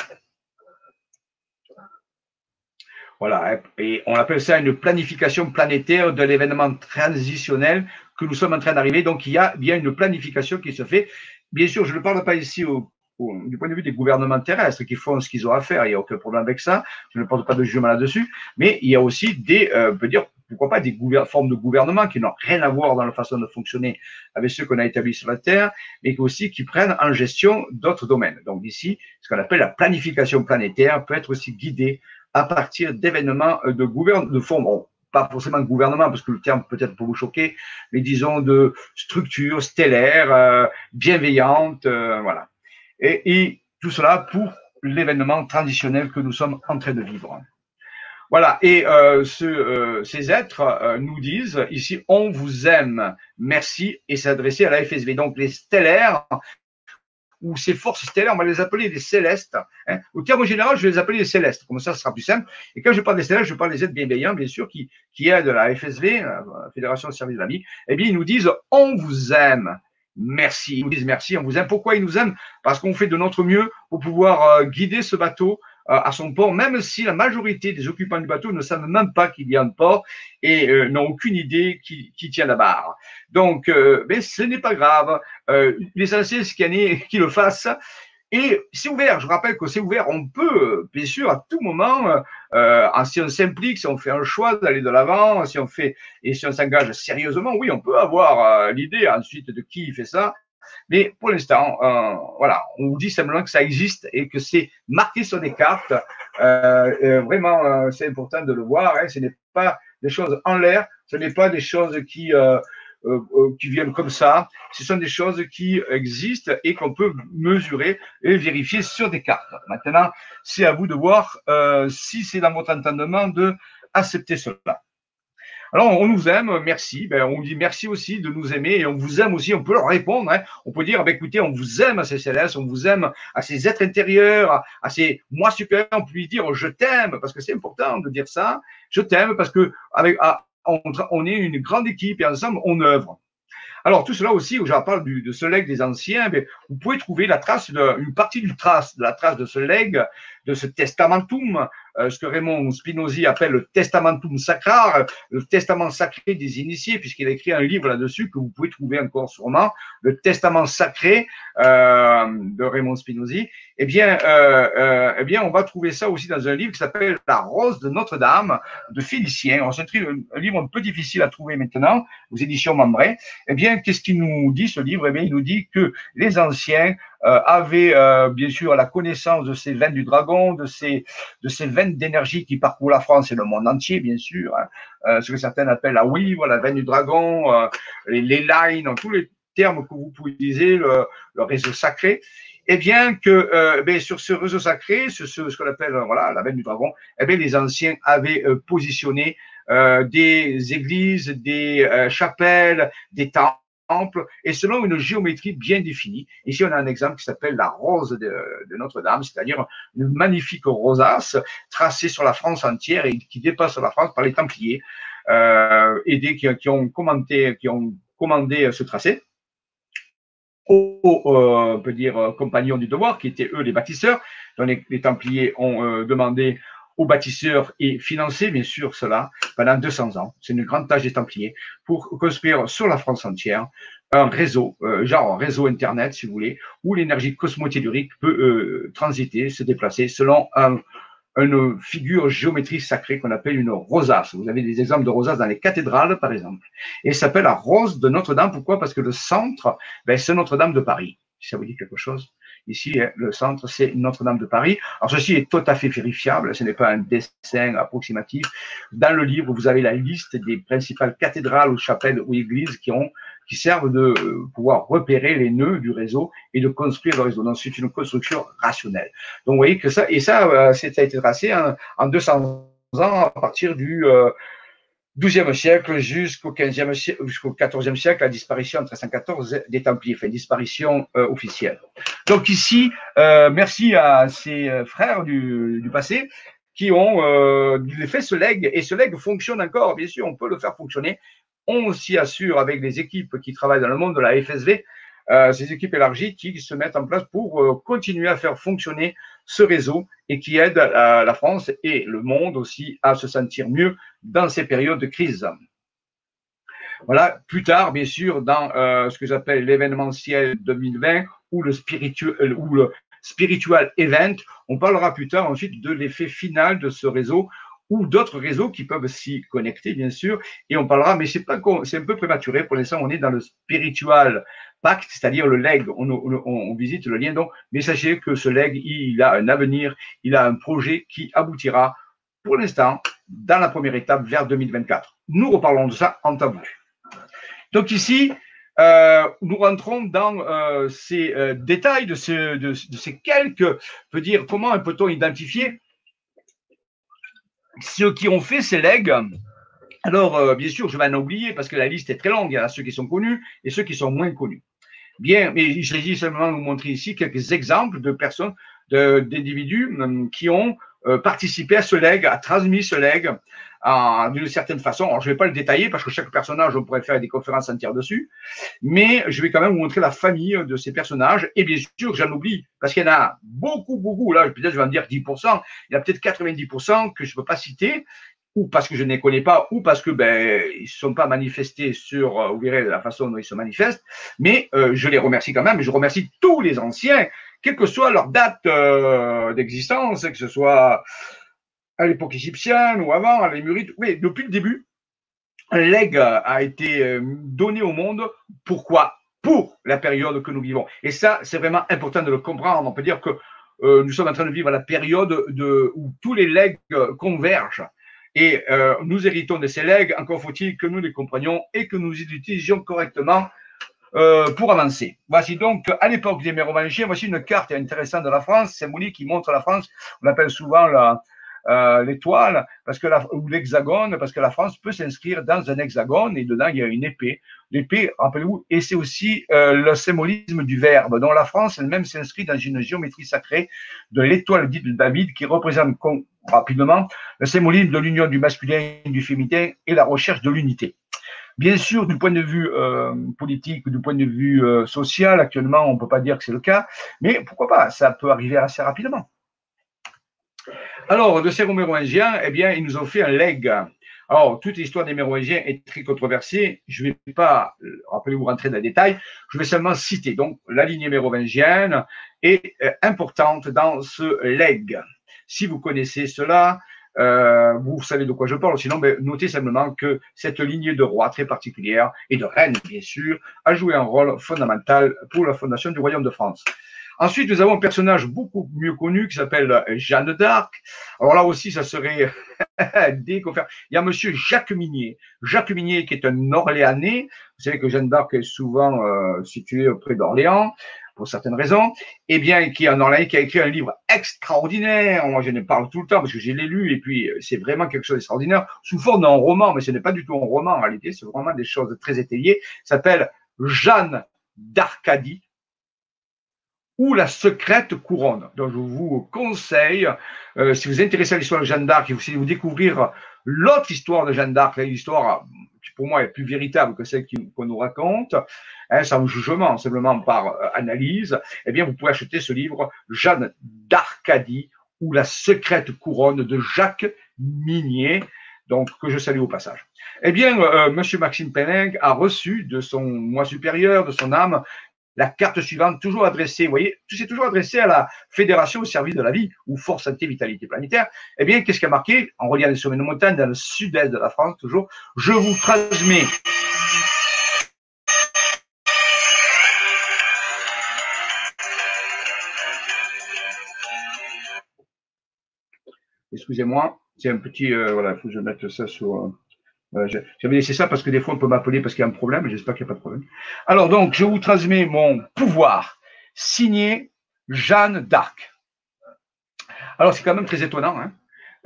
Voilà, et on appelle ça une planification planétaire de l'événement transitionnel que nous sommes en train d'arriver. Donc, il y a bien une planification qui se fait. Bien sûr, je ne parle pas ici au du point de vue des gouvernements terrestres qui font ce qu'ils ont à faire, il n'y a aucun problème avec ça, je ne porte pas de jugement là-dessus, mais il y a aussi des, euh, on peut dire, pourquoi pas des formes de gouvernement qui n'ont rien à voir dans la façon de fonctionner avec ceux qu'on a établis sur la Terre, mais aussi qui prennent en gestion d'autres domaines. Donc ici, ce qu'on appelle la planification planétaire peut être aussi guidée à partir d'événements euh, de gouvernement, de forme, pas forcément gouvernement, parce que le terme peut-être pour vous choquer, mais disons de structure stellaire, euh, bienveillante, euh, voilà et, tout cela pour l'événement traditionnel que nous sommes en train de vivre. Voilà, et euh, euh, ces êtres euh, nous disent ici, on vous aime, merci, et s'adresser à la FSV. Donc les stellaires, ou ces forces stellaires, on va les appeler des célestes. Hein. Au terme général, je vais les appeler les célestes, comme ça, ce sera plus simple. Et quand je parle des célestes, je parle des êtres bienveillants, bien sûr, qui, qui aident la FSV, la Fédération de service de la vie. Eh bien, ils nous disent, on vous aime merci. Ils nous disent merci, on vous aime. Pourquoi ils nous aiment? Parce qu'on fait de notre mieux pour pouvoir euh, guider ce bateau euh, à son port, même si la majorité des occupants du bateau ne savent même pas qu'il y a un port et euh, n'ont aucune idée qui, tient la barre. Donc, mais ce n'est pas grave. L'essentiel, c'est qu'il le fassent. Et c'est ouvert, je rappelle que c'est ouvert, on peut, bien sûr, à tout moment, euh, si on s'implique, si on fait un choix d'aller de l'avant, si on fait, et si on s'engage sérieusement, oui, on peut avoir euh, l'idée ensuite de qui fait ça. Mais pour l'instant, euh, voilà, on vous dit simplement que ça existe et que c'est marqué sur des cartes. Vraiment, c'est important de le voir. Hein, ce n'est pas des choses en l'air, ce n'est pas des choses qui qui viennent comme ça. Ce sont des choses qui existent et qu'on peut mesurer et vérifier sur des cartes. Maintenant, c'est à vous de voir euh, si c'est dans votre entendement de accepter cela. Alors, on nous aime, merci. Ben, on dit merci aussi de nous aimer et on vous aime aussi. On peut leur répondre. Hein. On peut dire, ben, écoutez, on vous aime à ces célestes, on vous aime à ces êtres intérieurs, à, ces moi supérieurs. On peut lui dire, je t'aime, parce que c'est important de dire ça. Je t'aime parce que avec, on, est une grande équipe et ensemble, on œuvre. Alors tout cela aussi, où j'en parle de ce legs des anciens, mais vous pouvez trouver la trace une partie du trace, de la trace de ce legs, de ce testamentum, euh, ce que Raymond Spinozzi appelle le testamentum sacra, le testament sacré des initiés, puisqu'il a écrit un livre là-dessus que vous pouvez trouver encore sûrement, le testament sacré euh, de Raymond Spinozzi. Eh bien, euh, eh bien, on va trouver ça aussi dans un livre qui s'appelle La Rose de Notre-Dame de Félicien. C'est un, livre un peu difficile à trouver maintenant aux éditions Membray. Eh bien, qu'est-ce qu'il nous dit ce livre? Eh bien, il nous dit que les anciens avait euh, bien sûr la connaissance de ces veines du dragon, de ces, de ces veines d'énergie qui parcourent la France et le monde entier, bien sûr, hein. euh, ce que certains appellent la oui, voilà, veine du dragon, les, les lines, tous les termes que vous pouvez utiliser, le, réseau sacré. Eh bien que euh, ben, sur ce réseau sacré, ce, ce, ce qu'on appelle voilà la veine du dragon, eh bien les anciens avaient positionné euh, des églises, des chapelles, des temples et selon une géométrie bien définie. Ici, on a un exemple qui s'appelle la rose de, Notre-Dame, c'est-à-dire une magnifique rosace tracée sur la France entière et qui dépasse la France par les Templiers euh, et des, qui, ont qui ont commandé ce tracé aux, euh, on peut dire, compagnons du devoir, qui étaient eux les bâtisseurs. Donc les, Templiers ont euh, demandé aux bâtisseurs et financé, bien sûr, cela pendant 200 ans. C'est une grande tâche des Templiers pour construire sur la France entière un réseau, euh, genre un réseau Internet, si vous voulez, où l'énergie cosmotellurique peut euh, transiter, se déplacer selon un, une figure géométrique sacrée qu'on appelle une rosace. Vous avez des exemples de rosaces dans les cathédrales, par exemple. Et s'appelle la rose de Notre-Dame. Pourquoi? Parce que le centre, ben, c'est Notre-Dame de Paris. Si ça vous dit quelque chose. Ici, hein, le centre, c'est Notre-Dame de Paris. Alors, ceci est tout à fait vérifiable. Ce n'est pas un dessin approximatif. Dans le livre, vous avez la liste des principales cathédrales ou chapelles ou églises qui ont qui servent de euh, pouvoir repérer les nœuds du réseau et de construire le réseau. Donc, c'est une construction rationnelle. Donc, vous voyez que ça, et ça, euh, ça a été tracé en, en 200 ans à partir du euh, 12e siècle jusqu'au 15e siècle, jusqu'au 14e siècle, la disparition en 1314 des Templiers, enfin, disparition euh, officielle. Donc ici, euh, merci à ces euh, frères du, passé qui ont fait ce leg, et ce leg fonctionne encore, bien sûr, on peut le faire fonctionner. On s'y assure avec les équipes qui travaillent dans le monde de la FSV, ces équipes élargies qui se mettent en place pour continuer à faire fonctionner ce réseau et qui euh, la France et le monde aussi à se sentir mieux dans ces périodes de crise. Voilà, plus tard, bien sûr, dans euh, ce que j'appelle l'événementiel 2020 ou le spirituel ou le spiritual event, on parlera plus tard ensuite de l'effet final de ce réseau ou d'autres réseaux qui peuvent s'y connecter, bien sûr, et on parlera, mais c'est c'est un peu prématuré pour l'instant, on est dans le spiritual pacte, c'est-à-dire le leg, on, visite le lien, donc, mais sachez que ce leg, il a un avenir, il a un projet qui aboutira, pour l'instant, dans la première étape vers 2024. Nous reparlons de ça en voulu. Donc ici, euh, nous rentrons dans euh, ces euh, détails de, ce, de, de, ces quelques, peut dire, comment peut-on identifier ceux qui ont fait ces legs. Alors, bien sûr, je vais en oublier parce que la liste est très longue. Il y a ceux qui sont connus et ceux qui sont moins connus. Bien, mais je vais simplement vous montrer ici quelques exemples de personnes, d'individus hum, qui ont euh, participé à ce leg, a transmis ce leg d'une certaine façon. Alors, je ne vais pas le détailler parce que chaque personnage, on pourrait faire des conférences entières dessus, mais je vais quand même vous montrer la famille de ces personnages. Et bien sûr, j'en oublie parce qu'il y en a beaucoup, beaucoup. Là, peut-être je vais en dire 10%. Il y a peut-être 90% que je ne peux pas citer ou parce que je ne les connais pas, ou parce que ben ils sont pas manifestés sur, euh, vous verrez la façon dont ils se manifestent, mais euh, je les remercie quand même, je remercie tous les anciens, quelle que soit leur date euh, d'existence, que ce soit à l'époque égyptienne ou avant, à l'émurite, oui, depuis le début, un a été euh, donné au monde. Pourquoi? Pour la période que nous vivons. Et ça, c'est vraiment important de le comprendre. On peut dire que euh, nous sommes en train de vivre la période de, où tous les legs convergent. Et euh, nous héritons de ces legs, encore faut-il que nous les comprenions et que nous les utilisions correctement euh, pour avancer. Voici donc, à l'époque des Mérovingiens, voici une carte intéressante de la France, symbolique qui montre la France. On appelle souvent la, euh, l'étoile, parce que ou l'hexagone, parce que la France peut s'inscrire dans un hexagone et dedans il y a une épée. L'épée, rappelez-vous, et c'est aussi euh, le symbolisme du verbe. dont la France elle-même s'inscrit dans une géométrie sacrée de l'étoile dite de David qui représente rapidement le symbolisme de l'union du masculin et du féminin et la recherche de l'unité. Bien sûr, du point de vue euh, politique, du point de vue social, actuellement, on ne peut pas dire que c'est le cas, mais pourquoi pas, ça peut arriver assez rapidement. Alors, de ces Mérovingiens, eh bien, ils nous ont fait un leg. Alors, toute l'histoire des Mérovingiens est très controversée. Je ne vais pas, rappelez-vous, rentrer dans les détails. Je vais seulement citer. Donc, la lignée mérovingienne est euh, importante dans ce leg. Si vous connaissez cela, euh, vous savez de quoi je parle. Sinon, ben, notez simplement que cette lignée de rois très particulière et de reines, bien sûr, a joué un rôle fondamental pour la fondation du royaume de France. Ensuite, nous avons un personnage beaucoup mieux connu qui s'appelle Jeanne d'Arc. Alors là aussi, ça serait qu'on fait. Il y a Monsieur Jacques Minier. Jacques Minier qui est un Orléanais. Vous savez que Jeanne d'Arc est souvent euh, située auprès d'Orléans pour certaines raisons, eh bien, qui est un Orléanais qui a écrit un livre extraordinaire. Moi, je ne parle tout le temps parce que j'ai lu et puis euh, c'est vraiment quelque chose d'extraordinaire sous forme d'un roman, mais ce n'est pas du tout un roman en réalité, c'est vraiment des choses très étayées. s'appelle Jeanne d'Arcadie ou la secrète couronne. Donc, je vous conseille, euh, si vous êtes intéressé à l'histoire de Jeanne d'Arc, si vous découvrir l'autre histoire de Jeanne d'Arc, l'histoire qui pour moi est plus véritable que celle qu'on nous raconte, hein, sans jugement, simplement par euh, analyse, eh bien, vous pouvez acheter ce livre Jeanne d'Arcadie ou la secrète couronne de Jacques Minier. donc que je salue au passage. Eh bien, euh, Monsieur Maxime Penning a reçu de son moi supérieur, de son âme, la carte suivante, toujours adressée, vous voyez, c'est toujours adressé à la Fédération au service de la vie ou Force Santé Vitalité Planétaire. Eh bien, qu'est-ce qui a marqué? En reliant les sommets de montagne dans le sud-est de la France, toujours, je vous transmets Excusez-moi, c'est un petit, euh, voilà, il faut que je mette ça sur. Euh, j'avais laissé ça parce que des fois, on peut m'appeler parce qu'il y a un problème. J'espère qu'il n'y a pas de problème. Alors, donc, je vous transmets mon pouvoir signé Jeanne d'Arc. Alors, c'est quand même très étonnant. Hein.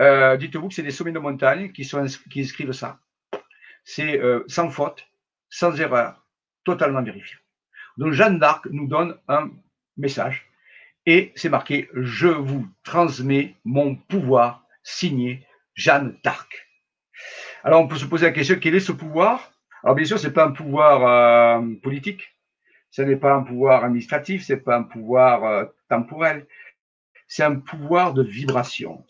Euh, dites-vous que c'est des sommets de montagne qui inscrivent ça. C'est euh, sans faute, sans erreur, totalement vérifié. Donc, Jeanne d'Arc nous donne un message et c'est marqué Je vous transmets mon pouvoir signé Jeanne d'Arc. Alors, on peut se poser la question, quel est ce pouvoir? Alors, bien sûr, ce n'est pas un pouvoir euh, politique, ce n'est pas un pouvoir administratif, ce n'est pas un pouvoir euh, temporel, c'est un pouvoir de vibration.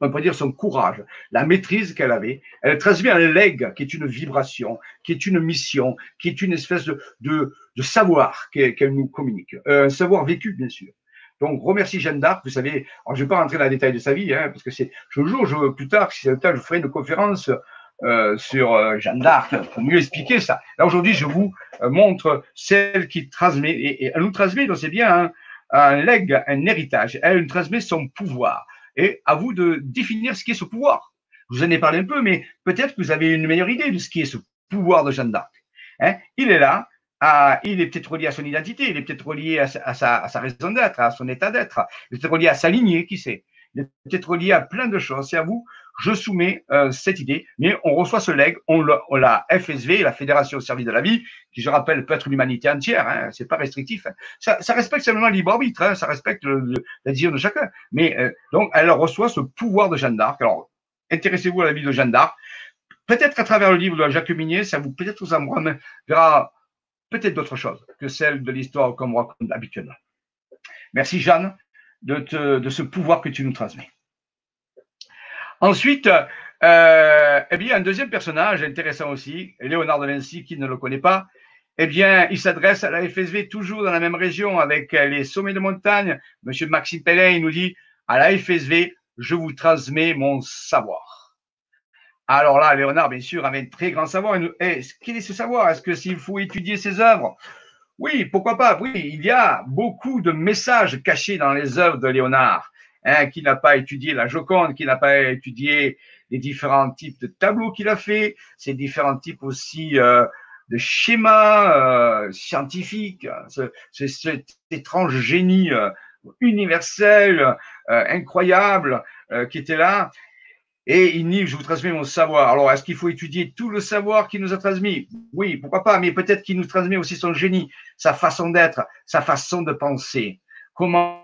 on peut dire son courage, la maîtrise qu'elle avait. Elle transmet un leg qui est une vibration, qui est une mission, qui est une espèce de, savoir qu'elle nous communique. Euh, un savoir vécu, bien sûr. Donc, remercie Jeanne d'Arc. Vous savez, je ne vais pas rentrer dans les détails de sa vie, hein, parce que c'est, je jour, je, plus tard, si c'est le temps, je ferai une conférence euh, sur euh, Jeanne d'Arc pour mieux expliquer ça. Là aujourd'hui, je vous euh, montre celle qui transmet et, elle nous transmet, donc c'est bien un, un leg, un héritage. Elle nous transmet son pouvoir. Et à vous de définir ce qu'est ce pouvoir. Je vous en ai parlé un peu, mais peut-être que vous avez une meilleure idée de ce qui est ce pouvoir de Jeanne d'Arc. Hein il est là, il est peut-être relié à son identité, il est peut-être relié à sa, à sa, à sa raison d'être, à son état d'être, il est peut-être relié à sa lignée, qui sait. Il est peut-être relié à plein de choses. C'est à vous je soumets euh, cette idée, mais on reçoit ce leg, on, la FSV, la Fédération au service de la vie, qui je rappelle peut être l'humanité entière, hein, c'est pas restrictif. Hein. Ça, respecte seulement le libre arbitre, hein, ça respecte le, la décision de chacun. Mais euh, donc elle reçoit ce pouvoir de Jeanne d'Arc. Alors intéressez-vous à la vie de Jeanne d'Arc. Peut-être qu'à travers le livre de Jacques Minier, ça vous peut-être vous en verra peut-être d'autres choses que celles de l'histoire comme on raconte habituellement. Merci Jeanne de ce pouvoir que tu nous transmets. Ensuite, euh, eh bien, un deuxième personnage intéressant aussi, Léonard de Vinci, qui ne le connaît pas, eh bien, il s'adresse à la FSV toujours dans la même région avec les sommets de montagne. Monsieur Maxime Pellin, il nous dit, à la FSV, je vous transmets mon savoir. Alors là, Léonard, bien sûr, avait un très grand savoir. nous, eh, quel est ce savoir? Est-ce que s'il faut étudier ses œuvres? Oui, pourquoi pas? Oui, il y a beaucoup de messages cachés dans les œuvres de Léonard. Hein, qui n'a pas étudié la Joconde, qui n'a pas étudié les différents types de tableaux qu'il a fait, ces différents types aussi euh, de schémas euh, scientifiques, ce, cet étrange génie euh, universel, incroyable, qui était là. Et il dit, je vous transmets mon savoir. Alors, est-ce qu'il faut étudier tout le savoir qu'il nous a transmis? Oui, pourquoi pas, mais peut-être qu'il nous transmet aussi son génie, sa façon d'être, sa façon de penser comment,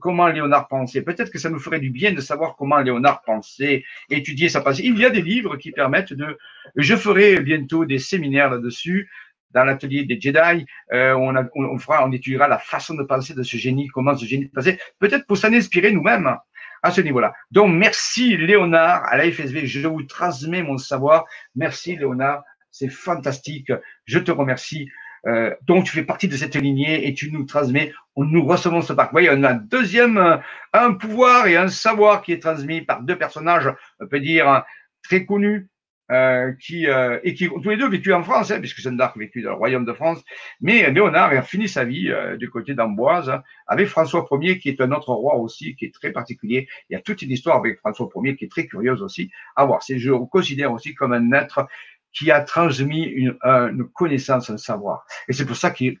comment Léonard pensait. Peut-être que ça nous ferait du bien de savoir comment Léonard pensait, étudier sa pensée. Il y a des livres qui permettent de. Je ferai bientôt des séminaires là-dessus dans l'atelier des Jedi. Euh, on, on, fera, on étudiera la façon de penser de ce génie, comment ce génie pensait. Peut-être pour s'en inspirer nous-mêmes à ce niveau-là. Donc merci Léonard à la FSV. Je vous transmets mon savoir. Merci Léonard. C'est fantastique. Je te remercie. Euh, donc tu fais partie de cette lignée et tu nous transmets, nous recevons ce parc. Vous voyez, on a un deuxième, euh, un pouvoir et un savoir qui est transmis par deux personnages, on peut dire, très connus, euh, qui, euh, et qui tous les deux vécu en France, hein, puisque Jeanne d'Arc vécu dans le royaume de France, mais Léonard a fini sa vie du côté d'Amboise avec François Ier, qui est un autre roi aussi, qui est très particulier. Il y a toute une histoire avec François Ier qui est très curieuse aussi à voir. C'est, je considère aussi comme un être qui a transmis une, une connaissance, un savoir. Et c'est pour ça qu'il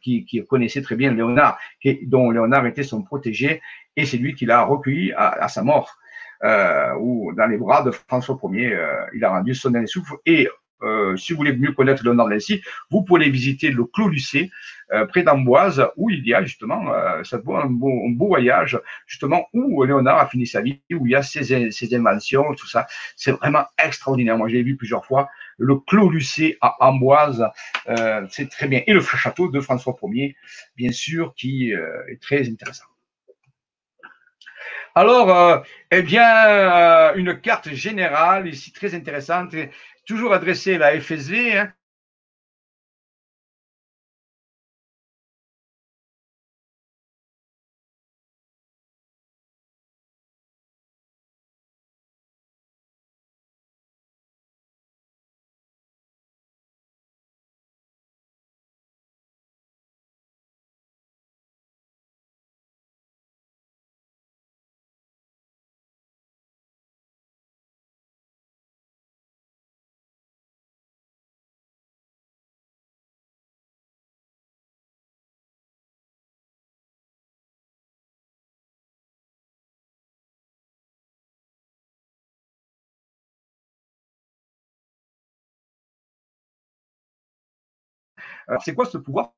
connaissait très bien Léonard, dont Léonard était son protégé, et c'est lui qui l'a recueilli à, à, sa mort, euh, ou dans les bras de François Ier, euh, il a rendu son dernier souffle. Et euh, si vous voulez mieux connaître Léonard Vinci, vous pouvez visiter le Clos Lucé, euh, près d'Amboise, où il y a justement euh, ça un, beau, un beau voyage, justement, où Léonard a fini sa vie, où il y a ses, ses inventions, tout ça. C'est vraiment extraordinaire. Moi, j'ai vu plusieurs fois le Clos Lucé à Amboise, euh, c'est très bien. Et le château de François Ier, bien sûr, qui euh, est très intéressant. Alors, euh, eh bien, une carte générale ici très intéressante, toujours adressée à la FSV. Hein. Alors, c'est quoi ce pouvoir